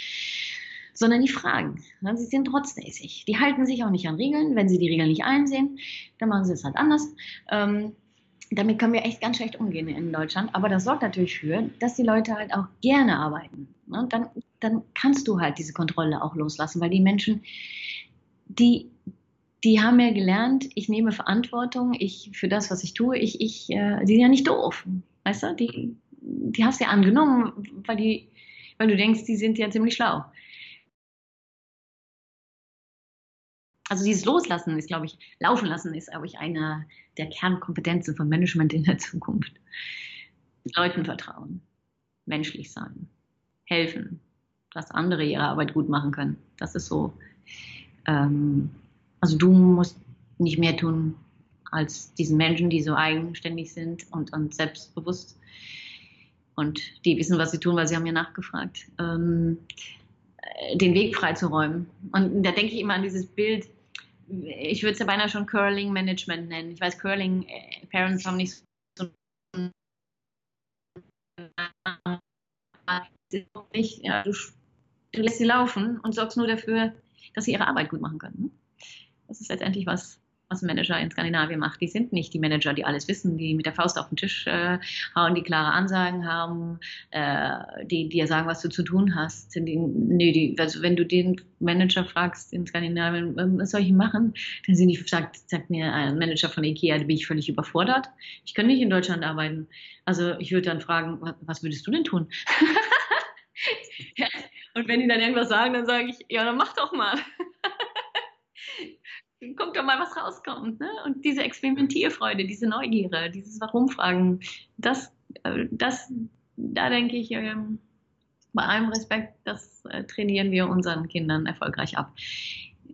sondern die fragen. Sie sind trotznäsig. Die halten sich auch nicht an Regeln. Wenn sie die Regeln nicht einsehen, dann machen sie es halt anders. Ähm, damit können wir echt ganz schlecht umgehen in Deutschland. Aber das sorgt natürlich für, dass die Leute halt auch gerne arbeiten. Ne? Dann, dann kannst du halt diese Kontrolle auch loslassen, weil die Menschen, die, die haben ja gelernt, ich nehme Verantwortung ich, für das, was ich tue. Ich, ich, äh, die sind ja nicht doof. Weißt du? Die, die hast du ja angenommen, weil, die, weil du denkst, die sind ja ziemlich schlau. Also dieses Loslassen ist, glaube ich, Laufen lassen ist, glaube ich, eine der Kernkompetenzen von Management in der Zukunft. Leuten vertrauen, menschlich sein, helfen, dass andere ihre Arbeit gut machen können. Das ist so. Ähm, also du musst nicht mehr tun als diesen Menschen, die so eigenständig sind und, und selbstbewusst. Und die wissen, was sie tun, weil sie haben ja nachgefragt. Ähm, den Weg freizuräumen. Und da denke ich immer an dieses Bild, ich würde es ja beinahe schon Curling Management nennen. Ich weiß, Curling äh, Parents haben nicht so ja, du, du, lässt sie laufen und sorgst nur dafür, dass sie ihre Arbeit gut machen können. Ne? Das ist letztendlich was, was ein Manager in Skandinavien macht. Die sind nicht die Manager, die alles wissen, die mit der Faust auf den Tisch äh, hauen, die klare Ansagen haben, äh, die dir sagen, was du zu tun hast. Die, nee, die, also wenn du den Manager fragst in Skandinavien, ähm, was soll ich machen, dann sind die, sagt, sagt mir ein Manager von Ikea, da bin ich völlig überfordert. Ich kann nicht in Deutschland arbeiten. Also ich würde dann fragen, was würdest du denn tun? ja. Und wenn die dann irgendwas sagen, dann sage ich, ja, dann mach doch mal guck doch mal, was rauskommt. Ne? Und diese Experimentierfreude, diese Neugierde, dieses Warum-Fragen, das, äh, das, da denke ich, ähm, bei allem Respekt, das äh, trainieren wir unseren Kindern erfolgreich ab.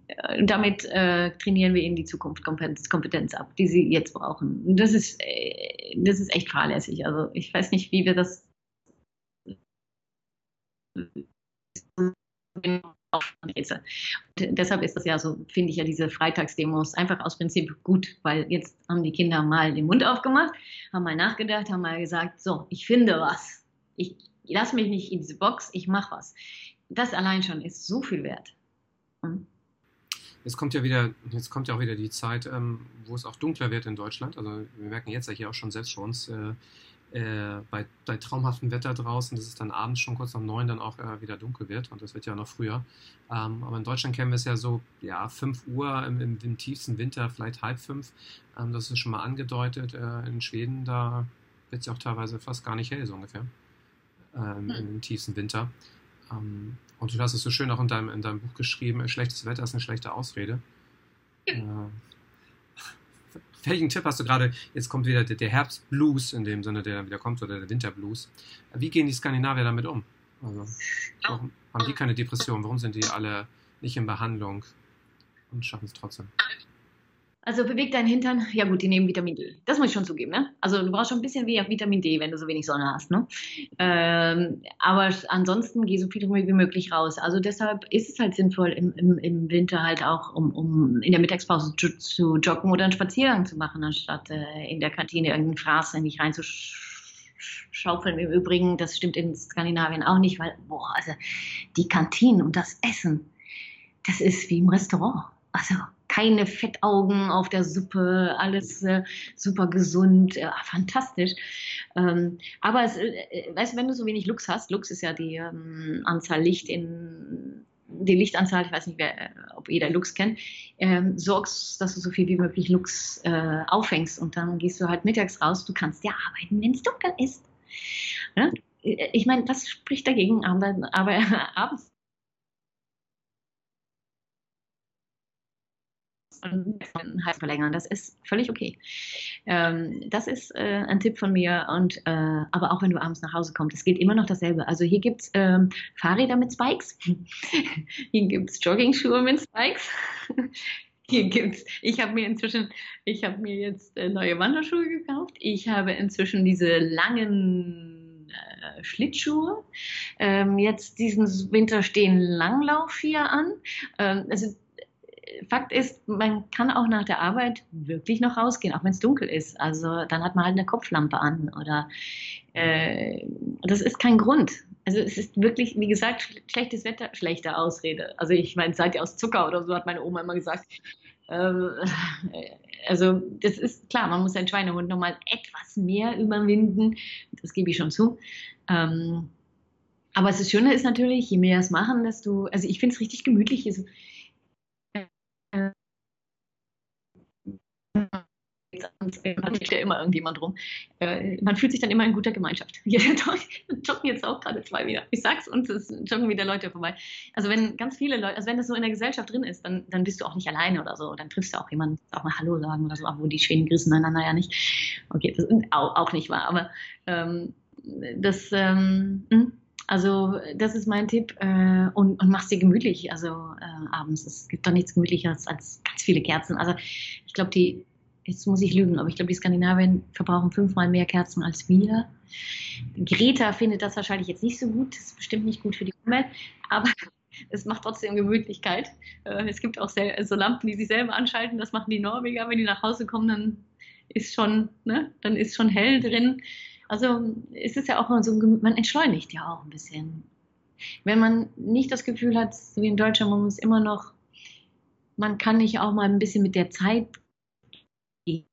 Äh, damit äh, trainieren wir ihnen die Zukunftskompetenz ab, die sie jetzt brauchen. Das ist, äh, das ist echt fahrlässig. Also ich weiß nicht, wie wir das Rätsel. Und deshalb ist das ja so, finde ich ja diese Freitagsdemos einfach aus Prinzip gut, weil jetzt haben die Kinder mal den Mund aufgemacht, haben mal nachgedacht, haben mal gesagt, so, ich finde was. Ich lasse mich nicht in diese Box, ich mache was. Das allein schon ist so viel wert. Hm? Jetzt kommt ja wieder, jetzt kommt ja auch wieder die Zeit, ähm, wo es auch dunkler wird in Deutschland. Also wir merken jetzt ja hier auch schon selbst für uns, äh, bei, bei traumhaftem Wetter draußen, dass es dann abends schon kurz nach neun dann auch äh, wieder dunkel wird und das wird ja noch früher. Ähm, aber in Deutschland kennen wir es ja so, ja, fünf Uhr im, im, im tiefsten Winter, vielleicht halb fünf. Ähm, das ist schon mal angedeutet. Äh, in Schweden, da wird es ja auch teilweise fast gar nicht hell, so ungefähr. Ähm, hm. Im tiefsten Winter. Ähm, und du hast es so schön auch in deinem, in deinem Buch geschrieben, schlechtes Wetter ist eine schlechte Ausrede. Ja. Welchen Tipp hast du gerade? Jetzt kommt wieder der, Herbstblues in dem Sinne, der wieder kommt, oder der Winterblues. Wie gehen die Skandinavier damit um? Also, warum haben die keine Depression? Warum sind die alle nicht in Behandlung und schaffen es trotzdem? Also beweg deinen Hintern, ja gut, die nehmen Vitamin D. Das muss ich schon zugeben, ne? Also du brauchst schon ein bisschen wie Vitamin D, wenn du so wenig Sonne hast, ne? Ähm, aber ansonsten geh so viel wie möglich raus. Also deshalb ist es halt sinnvoll, im, im, im Winter halt auch, um, um in der Mittagspause zu, zu joggen oder einen Spaziergang zu machen, anstatt äh, in der Kantine irgendeinen Fraß in dich reinzuschaufeln. Im Übrigen, das stimmt in Skandinavien auch nicht, weil, boah, also die Kantinen und das Essen, das ist wie im Restaurant. Also keine Fettaugen auf der Suppe, alles äh, super gesund, äh, fantastisch. Ähm, aber es, äh, weißt wenn du so wenig Lux hast, Lux ist ja die ähm, Anzahl Licht in die Lichtanzahl, ich weiß nicht, wer, äh, ob jeder Lux kennt, ähm, sorgst, dass du so viel wie möglich Lux äh, auffängst und dann gehst du halt mittags raus. Du kannst ja arbeiten, wenn es dunkel ist. Ja? Ich meine, was spricht dagegen, aber, aber abends und Hals verlängern. Das ist völlig okay. Ähm, das ist äh, ein Tipp von mir. Und äh, aber auch wenn du abends nach Hause kommst, es geht immer noch dasselbe. Also hier gibt es ähm, Fahrräder mit Spikes, hier gibt es Jogging-Schuhe mit Spikes. Hier gibt's, ich habe mir inzwischen, ich habe mir jetzt äh, neue Wanderschuhe gekauft. Ich habe inzwischen diese langen äh, Schlittschuhe. Ähm, jetzt diesen Winter stehen Langlauf hier an. Ähm, also Fakt ist, man kann auch nach der Arbeit wirklich noch rausgehen, auch wenn es dunkel ist. Also dann hat man halt eine Kopflampe an oder äh, das ist kein Grund. Also es ist wirklich, wie gesagt, schlechtes Wetter, schlechte Ausrede. Also ich meine, seid ihr aus Zucker oder so, hat meine Oma immer gesagt. Ähm, also das ist klar, man muss seinen Schweinehund nochmal etwas mehr überwinden. Das gebe ich schon zu. Ähm, aber das Schöne ist natürlich, je mehr es machen, desto, also ich finde es richtig gemütlich. Also, man steht ja immer irgendjemand rum. Äh, man fühlt sich dann immer in guter Gemeinschaft. Hier joggen jetzt auch gerade zwei wieder. Ich sag's uns, es joggen wieder Leute vorbei. Also wenn ganz viele Leute, also wenn das so in der Gesellschaft drin ist, dann, dann bist du auch nicht alleine oder so. Dann triffst du auch jemanden, auch mal Hallo sagen oder so, obwohl die Schweden grüßen einander ja nicht. Okay, das ist auch, auch nicht wahr, aber ähm, das, ähm, hm? Also das ist mein Tipp äh, und, und mach's dir gemütlich. Also äh, abends. Es gibt doch nichts gemütlicheres als ganz viele Kerzen. Also ich glaube, die jetzt muss ich lügen, aber ich glaube, die Skandinavien verbrauchen fünfmal mehr Kerzen als wir. Greta findet das wahrscheinlich jetzt nicht so gut. Das ist bestimmt nicht gut für die Umwelt, aber es macht trotzdem Gemütlichkeit. Äh, es gibt auch so Lampen, die sich selber anschalten. Das machen die Norweger. Wenn die nach Hause kommen, dann ist schon, ne, dann ist schon hell drin. Also es ist ja auch so, man entschleunigt ja auch ein bisschen. Wenn man nicht das Gefühl hat, so wie in Deutschland, man muss immer noch man kann nicht auch mal ein bisschen mit der Zeit gehen.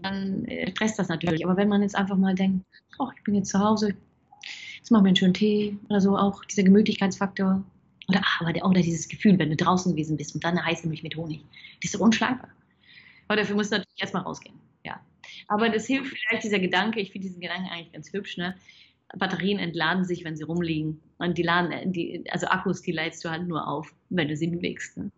Dann äh, stresst das natürlich. Aber wenn man jetzt einfach mal denkt, oh, ich bin jetzt zu Hause, jetzt machen wir einen schönen Tee oder so, auch dieser Gemütlichkeitsfaktor. Oder, ah, aber oder dieses Gefühl, wenn du draußen gewesen bist und dann eine heiße Milch mit Honig. Das ist doch unschlagbar. Aber dafür musst du natürlich erstmal rausgehen. Ja. Aber das hilft vielleicht dieser Gedanke, ich finde diesen Gedanken eigentlich ganz hübsch, ne? Batterien entladen sich, wenn sie rumliegen. Und die laden, die, also Akkus, die leitest du halt nur auf, wenn du sie bewegst. Ne?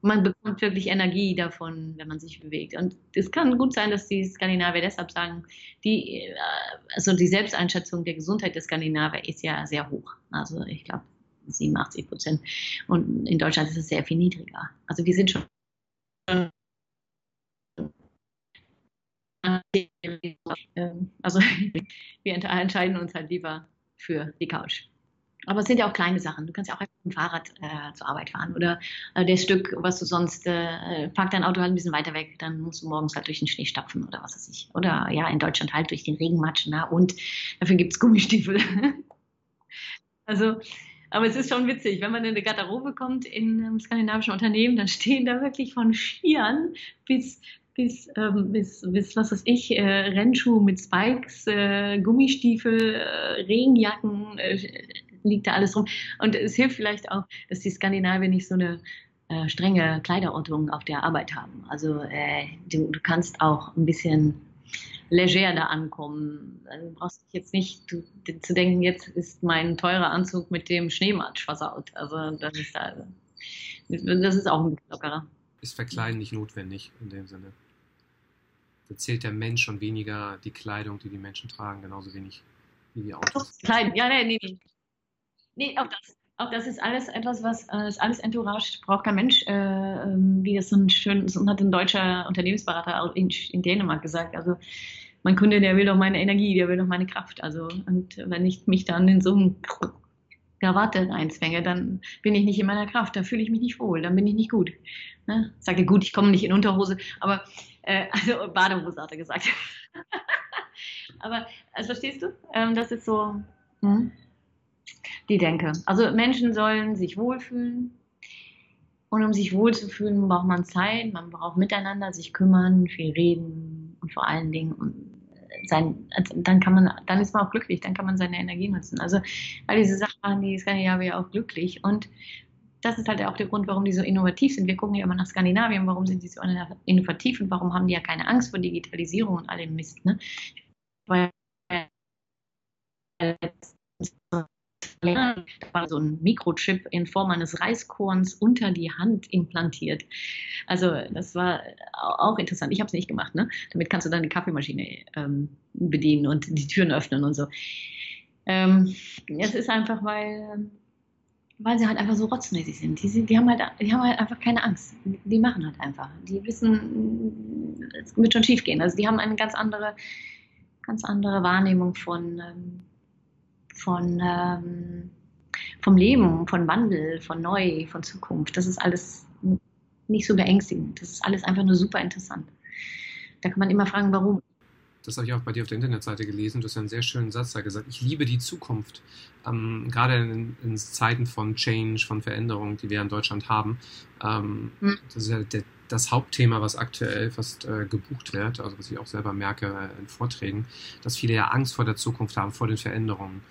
Man bekommt wirklich Energie davon, wenn man sich bewegt. Und es kann gut sein, dass die Skandinavier deshalb sagen, die, äh, also die Selbsteinschätzung der Gesundheit der Skandinavier ist ja sehr hoch. Also ich glaube 87 Prozent. Und in Deutschland ist es sehr viel niedriger. Also wir sind schon also wir entscheiden uns halt lieber für die Couch. Aber es sind ja auch kleine Sachen. Du kannst ja auch einfach mit dem Fahrrad äh, zur Arbeit fahren oder äh, das Stück, was du sonst, äh, park dein Auto halt ein bisschen weiter weg, dann musst du morgens halt durch den Schnee stapfen oder was weiß ich. Oder ja, in Deutschland halt durch den Regenmatsch, na und dafür gibt es Gummistiefel. also, aber es ist schon witzig, wenn man in eine Garderobe kommt in einem skandinavischen Unternehmen, dann stehen da wirklich von Skiern bis bis, ähm, bis, bis was weiß ich, äh, Rennschuhe mit Spikes, äh, Gummistiefel, äh, Regenjacken, äh, liegt da alles rum. Und es hilft vielleicht auch, dass die Skandinavier nicht so eine äh, strenge Kleiderordnung auf der Arbeit haben. Also äh, du, du, kannst auch ein bisschen leger da ankommen. Du brauchst dich jetzt nicht du, zu denken, jetzt ist mein teurer Anzug mit dem Schneematsch versaut. Also das ist, also, das ist auch ein bisschen lockerer. Ist Verkleiden nicht notwendig in dem Sinne? Da zählt der Mensch schon weniger die Kleidung, die die Menschen tragen, genauso wenig wie die Autos. Kleidung, ja, nee, nee. Nee, auch das. Auch das ist alles etwas, was äh, ist alles Entourage, braucht kein Mensch, äh, ähm, wie das so ein schön, so hat ein deutscher Unternehmensberater in, in Dänemark gesagt. Also mein Kunde, der will doch meine Energie, der will doch meine Kraft. Also und wenn ich mich dann in so einem Krawatte reinzwänge, dann bin ich nicht in meiner Kraft, da fühle ich mich nicht wohl, dann bin ich nicht gut. Ne? Sage gut, ich komme nicht in Unterhose, aber äh, also Badehose hat er gesagt. Aber also verstehst du? Ähm, das ist so hm, die Denke. Also Menschen sollen sich wohlfühlen. Und um sich wohlzufühlen, braucht man Zeit, man braucht miteinander sich kümmern, viel reden und vor allen Dingen und sein, also dann kann man, dann ist man auch glücklich, dann kann man seine Energie nutzen. Also all diese Sachen machen die Skandinavier auch glücklich und das ist halt auch der Grund, warum die so innovativ sind. Wir gucken ja immer nach Skandinavien, warum sind die so innovativ und warum haben die ja keine Angst vor Digitalisierung und all dem Mist. Ne? Weil da war so ein Mikrochip in Form eines Reiskorns unter die Hand implantiert. Also das war auch interessant. Ich habe es nicht gemacht. Ne? Damit kannst du dann die Kaffeemaschine ähm, bedienen und die Türen öffnen und so. Ähm, es ist einfach, weil weil sie halt einfach so rotzmäßig sind. Die, die, haben halt, die haben halt einfach keine Angst. Die machen halt einfach. Die wissen, es wird schon schief gehen. Also die haben eine ganz andere, ganz andere Wahrnehmung von, ähm, von, ähm, vom Leben, von Wandel, von Neu, von Zukunft. Das ist alles nicht so beängstigend. Das ist alles einfach nur super interessant. Da kann man immer fragen, warum das habe ich auch bei dir auf der Internetseite gelesen, du hast einen sehr schönen Satz da gesagt, ich liebe die Zukunft. Ähm, gerade in, in, Zeiten von Change, von Veränderung, die wir in Deutschland haben. Ähm, mhm. Das ist ja der, das Hauptthema, was aktuell fast äh, gebucht wird, also was ich auch selber merke äh, in Vorträgen, dass viele ja Angst vor der Zukunft haben, vor den Veränderungen.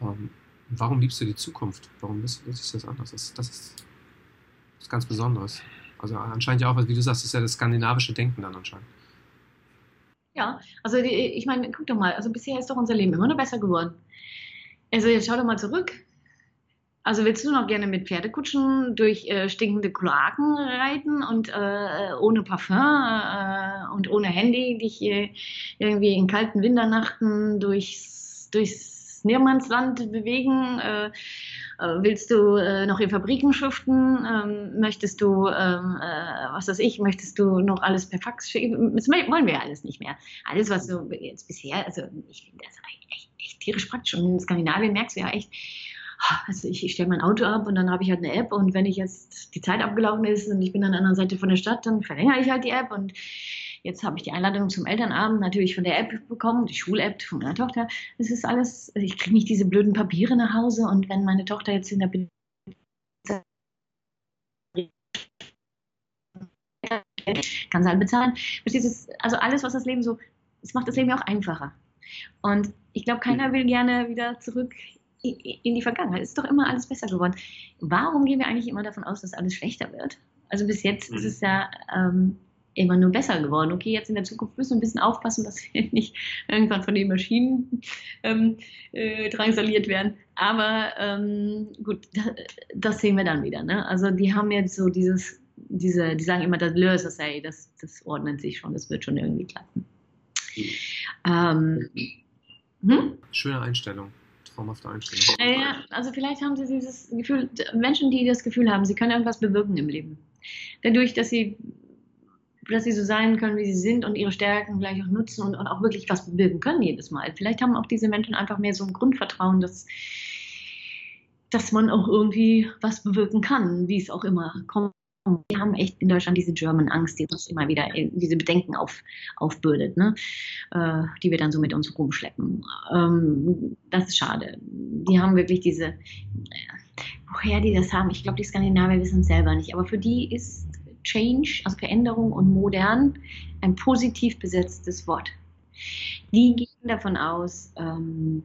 Ähm, warum liebst du die Zukunft? Warum ist, ist das anders? Das, das ist was ganz Besonderes. Also anscheinend ja auch, wie du sagst, ist ja das skandinavische Denken dann anscheinend. Ja, also die, ich meine, guck doch mal, also bisher ist doch unser Leben immer noch besser geworden. Also jetzt schau doch mal zurück. Also willst du noch gerne mit Pferdekutschen durch äh, stinkende Kloaken reiten und äh, ohne Parfum äh, und ohne Handy dich äh, irgendwie in kalten Winternachten durchs, durchs Nirmandsland bewegen? Äh, willst du äh, noch in Fabriken schuften? Ähm, möchtest du, ähm, äh, was weiß ich, möchtest du noch alles per Fax schicken? Das wollen wir alles nicht mehr. Alles, was so jetzt bisher, also ich finde das echt, echt tierisch praktisch. Und in Skandinavien merkst du ja echt, also ich, ich stelle mein Auto ab und dann habe ich halt eine App und wenn ich jetzt die Zeit abgelaufen ist und ich bin an der anderen Seite von der Stadt, dann verlängere ich halt die App und Jetzt habe ich die Einladung zum Elternabend natürlich von der App bekommen, die Schul-App von meiner Tochter. Es ist alles, ich kriege nicht diese blöden Papiere nach Hause und wenn meine Tochter jetzt in der Be kann sie halt bezahlen. Also alles, was das Leben so, es macht das Leben ja auch einfacher. Und ich glaube, keiner will gerne wieder zurück in die Vergangenheit. Es ist doch immer alles besser geworden. Warum gehen wir eigentlich immer davon aus, dass alles schlechter wird? Also bis jetzt mhm. ist es ja ähm, immer nur besser geworden. Okay, jetzt in der Zukunft müssen wir ein bisschen aufpassen, dass wir nicht irgendwann von den Maschinen ähm, äh, drangsaliert werden. Aber ähm, gut, das, das sehen wir dann wieder. Ne? Also die haben jetzt so dieses, diese, die sagen immer, das Löser sei, das, das ordnet sich schon, das wird schon irgendwie klappen. Ähm, hm? Schöne Einstellung. Traumhafte Einstellung. Ja, also vielleicht haben sie dieses Gefühl, Menschen, die das Gefühl haben, sie können irgendwas bewirken im Leben. Dadurch, dass sie dass sie so sein können, wie sie sind und ihre Stärken gleich auch nutzen und, und, auch wirklich was bewirken können jedes Mal. Vielleicht haben auch diese Menschen einfach mehr so ein Grundvertrauen, dass, dass man auch irgendwie was bewirken kann, wie es auch immer kommt. Wir haben echt in Deutschland diese German Angst, die uns immer wieder diese Bedenken auf, aufbürdet, ne? Äh, die wir dann so mit uns rumschleppen. Ähm, das ist schade. Die haben wirklich diese, äh, woher die das haben, ich glaube, die Skandinavier wissen es selber nicht, aber für die ist Change, also Veränderung und modern, ein positiv besetztes Wort. Die gehen davon aus, ähm,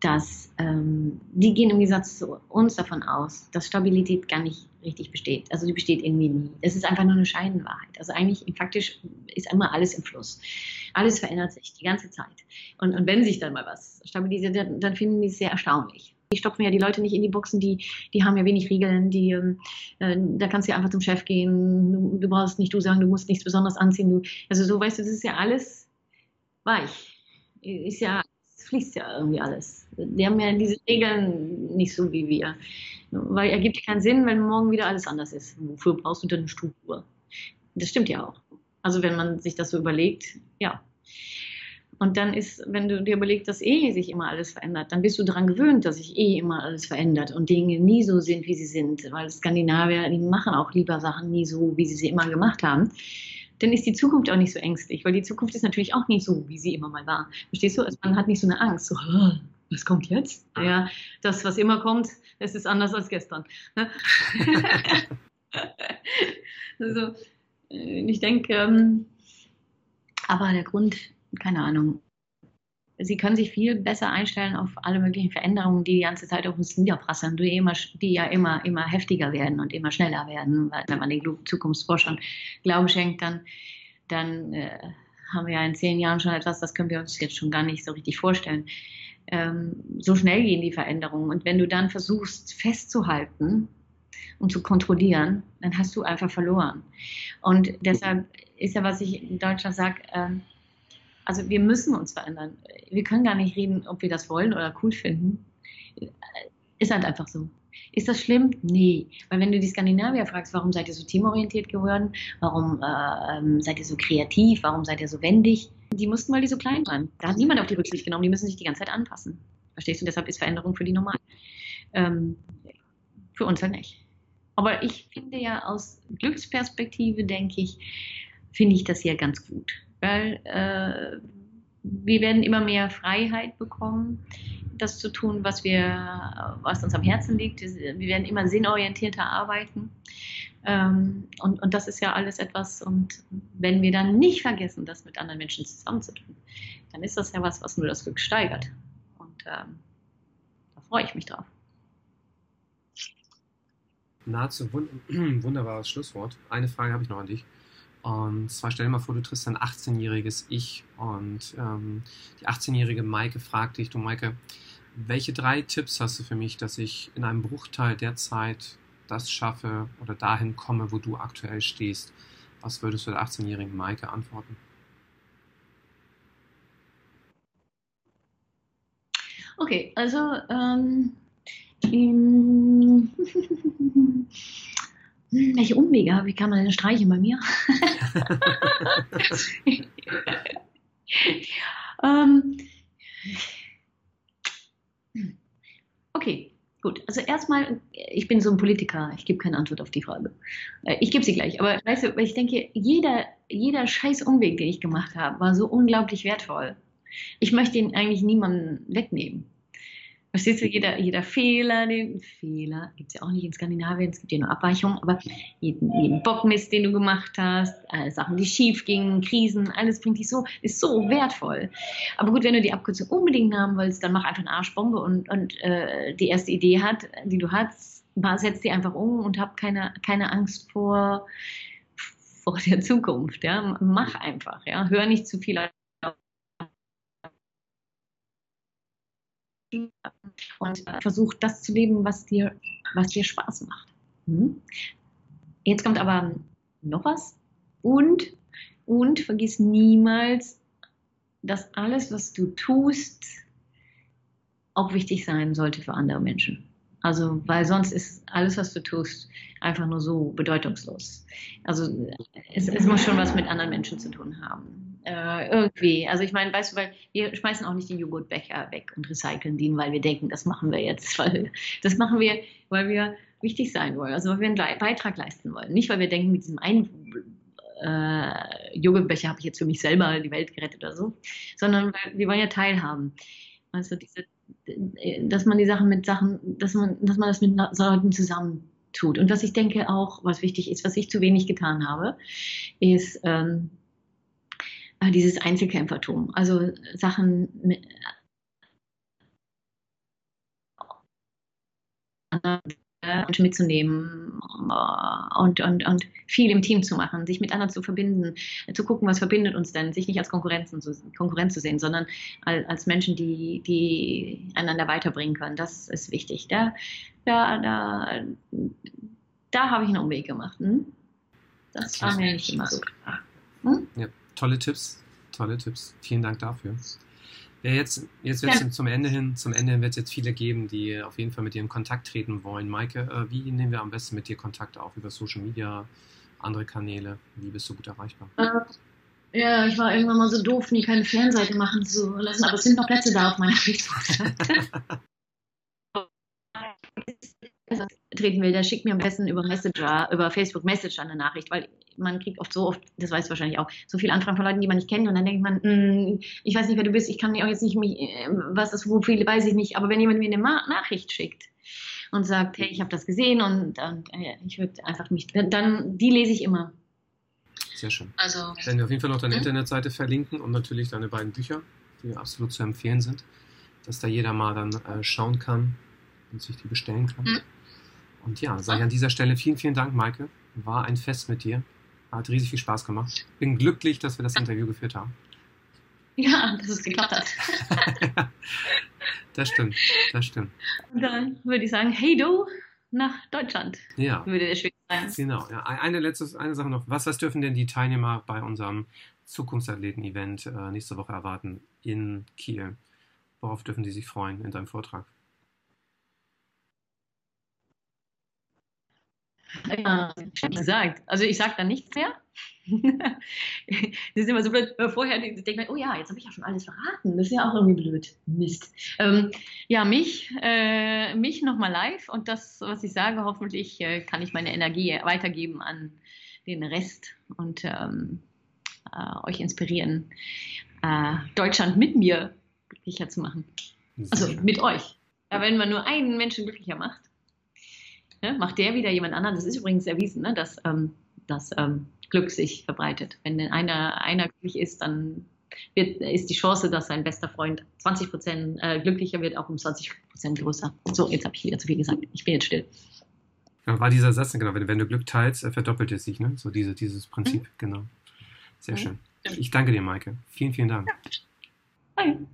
dass ähm, die gehen im Gegensatz zu uns davon aus, dass Stabilität gar nicht richtig besteht. Also die besteht irgendwie nie. Es ist einfach nur eine Scheinwahrheit. Also eigentlich faktisch ist immer alles im Fluss. Alles verändert sich die ganze Zeit. Und, und wenn sich dann mal was stabilisiert, dann, dann finden die es sehr erstaunlich. Die stopfen ja die Leute nicht in die Boxen, die, die haben ja wenig Regeln, die, ähm, äh, da kannst du ja einfach zum Chef gehen, du, du, brauchst nicht du sagen, du musst nichts Besonderes anziehen. Du, also so weißt du, das ist ja alles weich. Ist ja, es fließt ja irgendwie alles. Die haben ja diese Regeln nicht so wie wir. Weil ergibt ja keinen Sinn, wenn morgen wieder alles anders ist. Wofür brauchst du denn eine Struktur? Das stimmt ja auch. Also wenn man sich das so überlegt, ja, und dann ist, wenn du dir überlegst, dass eh sich immer alles verändert, dann bist du daran gewöhnt, dass sich eh immer alles verändert und Dinge nie so sind, wie sie sind. Weil Skandinavier, die machen auch lieber Sachen nie so, wie sie sie immer gemacht haben. Dann ist die Zukunft auch nicht so ängstlich, weil die Zukunft ist natürlich auch nicht so, wie sie immer mal war. Verstehst du? Also man hat nicht so eine Angst, so, was kommt jetzt? Ja, das, was immer kommt, es ist anders als gestern. Ne? also, äh, ich denke, ähm, aber der Grund, keine Ahnung, sie können sich viel besser einstellen auf alle möglichen Veränderungen, die die ganze Zeit auf uns niederprasseln, die, immer, die ja immer, immer heftiger werden und immer schneller werden. Weil wenn man den Zukunftsforschern Glauben schenkt, dann, dann äh, haben wir ja in zehn Jahren schon etwas, das können wir uns jetzt schon gar nicht so richtig vorstellen. Ähm, so schnell gehen die Veränderungen. Und wenn du dann versuchst festzuhalten und zu kontrollieren, dann hast du einfach verloren. Und deshalb ist ja, was ich in Deutschland sage, äh, also wir müssen uns verändern. Wir können gar nicht reden, ob wir das wollen oder cool finden. Ist halt einfach so. Ist das schlimm? Nee. Weil wenn du die Skandinavier fragst, warum seid ihr so teamorientiert geworden? Warum äh, seid ihr so kreativ? Warum seid ihr so wendig? Die mussten, weil die so klein waren. Da hat niemand auf die Rücksicht genommen. Die müssen sich die ganze Zeit anpassen. Verstehst du? Deshalb ist Veränderung für die normal. Ähm, für uns halt nicht. Aber ich finde ja aus Glücksperspektive, denke ich, finde ich das hier ganz gut weil äh, wir werden immer mehr Freiheit bekommen, das zu tun, was wir, was uns am Herzen liegt. Wir werden immer sinnorientierter arbeiten. Ähm, und, und das ist ja alles etwas, und wenn wir dann nicht vergessen, das mit anderen Menschen zusammenzutun, dann ist das ja was, was nur das Glück steigert. Und ähm, da freue ich mich drauf. Nahezu wund wunderbares Schlusswort. Eine Frage habe ich noch an dich. Und zwar stell dir mal vor, du triffst ein 18-jähriges Ich und ähm, die 18-jährige Maike fragt dich, du Maike, welche drei Tipps hast du für mich, dass ich in einem Bruchteil der Zeit das schaffe oder dahin komme, wo du aktuell stehst? Was würdest du der 18-jährigen Maike antworten? Okay, also ähm, welche Umwege habe ich? Kann man denn streichen bei mir? ähm, okay, gut. Also erstmal, ich bin so ein Politiker, ich gebe keine Antwort auf die Frage. Äh, ich gebe sie gleich, aber weißt du, ich denke, jeder, jeder scheiß Umweg, den ich gemacht habe, war so unglaublich wertvoll. Ich möchte ihn eigentlich niemandem wegnehmen. Verstehst du, jeder, jeder Fehler, den Fehler gibt es ja auch nicht in Skandinavien, es gibt ja nur Abweichungen, aber jeden, jeden Bockmist, den du gemacht hast, äh, Sachen, die schief gingen, Krisen, alles bringt dich so, ist so wertvoll. Aber gut, wenn du die Abkürzung unbedingt haben willst, dann mach einfach eine Arschbombe und, und äh, die erste Idee hat, die du hast, setz die einfach um und hab keine, keine Angst vor, vor der Zukunft. Ja? Mach einfach, ja. Hör nicht zu viel und äh, versuch das zu leben, was dir, was dir Spaß macht. Hm? Jetzt kommt aber noch was. Und, und vergiss niemals, dass alles, was du tust, auch wichtig sein sollte für andere Menschen. Also, weil sonst ist alles, was du tust, einfach nur so bedeutungslos. Also, es, es muss schon was mit anderen Menschen zu tun haben äh, irgendwie. Also ich meine, weißt du, weil wir schmeißen auch nicht den Joghurtbecher weg und recyceln den, weil wir denken, das machen wir jetzt. Weil das machen wir, weil wir wichtig sein wollen, also weil wir einen Beitrag leisten wollen. Nicht, weil wir denken, mit diesem einen äh, Joghurtbecher habe ich jetzt für mich selber die Welt gerettet oder so, sondern weil wir wollen ja teilhaben. Also diese, dass man die Sachen mit Sachen, dass man, dass man das mit Leuten zusammen tut. Und was ich denke auch, was wichtig ist, was ich zu wenig getan habe, ist ähm, äh, dieses Einzelkämpfertum. Also Sachen mit, und mitzunehmen äh, und, und, und viel im Team zu machen, sich mit anderen zu verbinden, zu gucken, was verbindet uns denn, sich nicht als Konkurrenzen zu, Konkurrenz zu sehen, sondern als Menschen, die, die einander weiterbringen können. Das ist wichtig. Da, da, da, da habe ich einen Umweg gemacht. Hm? Das war mir nicht immer so klar. Hm? Ja tolle Tipps, tolle Tipps. Vielen Dank dafür. Ja, jetzt jetzt wird es ja. zum Ende hin, zum Ende hin wird es jetzt viele geben, die auf jeden Fall mit dir in Kontakt treten wollen. Maike, äh, wie nehmen wir am besten mit dir Kontakt auf? Über Social Media, andere Kanäle? Wie bist du gut erreichbar? Äh, ja, ich war irgendwann mal so doof, nie keine Fernseite machen zu lassen, aber es sind noch Plätze da auf meiner Facebook-Seite. treten will, der schickt mir am besten über Messenger, über Facebook Messenger eine Nachricht, weil man kriegt oft so oft, das weißt du wahrscheinlich auch, so viele Anfragen von Leuten, die man nicht kennt und dann denkt man, mh, ich weiß nicht, wer du bist, ich kann mir auch jetzt nicht, mich, äh, was das, wo viele weiß ich nicht, aber wenn jemand mir eine Ma Nachricht schickt und sagt, hey, ich habe das gesehen und, und äh, ich würde einfach mich, dann, die lese ich immer. Sehr schön. Also, werden wir auf jeden Fall noch deine hm? Internetseite verlinken und natürlich deine beiden Bücher, die absolut zu empfehlen sind, dass da jeder mal dann äh, schauen kann und sich die bestellen kann. Hm? Und ja, sage ich an dieser Stelle vielen, vielen Dank, Maike. War ein Fest mit dir. Hat riesig viel Spaß gemacht. Bin glücklich, dass wir das Interview geführt haben. Ja, dass es geklappt hat. das stimmt, das stimmt. Und dann würde ich sagen, hey du, nach Deutschland. Ja. Würde der Schwede sein. Genau. Ja, eine letzte eine Sache noch. Was, was dürfen denn die Teilnehmer bei unserem Zukunftsathleten-Event äh, nächste Woche erwarten in Kiel? Worauf dürfen sie sich freuen in deinem Vortrag? Ja, gesagt. Also ich sage da nichts mehr. das ist immer so blöd. Vorher denkt man, oh ja, jetzt habe ich ja schon alles verraten. Das ist ja auch irgendwie blöd. Mist. Ähm, ja, mich, äh, mich nochmal live und das, was ich sage, hoffentlich äh, kann ich meine Energie weitergeben an den Rest und ähm, äh, euch inspirieren, äh, Deutschland mit mir glücklicher zu machen. Also mit euch. Ja, wenn man nur einen Menschen glücklicher macht, ne, macht der wieder jemand anderen. Das ist übrigens erwiesen, ne, dass ähm, das ähm, Glück sich verbreitet. Wenn einer, einer glücklich ist, dann wird, ist die Chance, dass sein bester Freund 20 Prozent äh, glücklicher wird, auch um 20 Prozent größer. So, jetzt habe ich wieder zu viel gesagt. Ich bin jetzt still. Ja, war dieser Satz, genau, wenn, wenn du Glück teilst, verdoppelt es sich, ne? So diese, dieses Prinzip, mhm. genau. Sehr mhm. schön. Ich danke dir, Maike. Vielen, vielen Dank. Ja. Bye.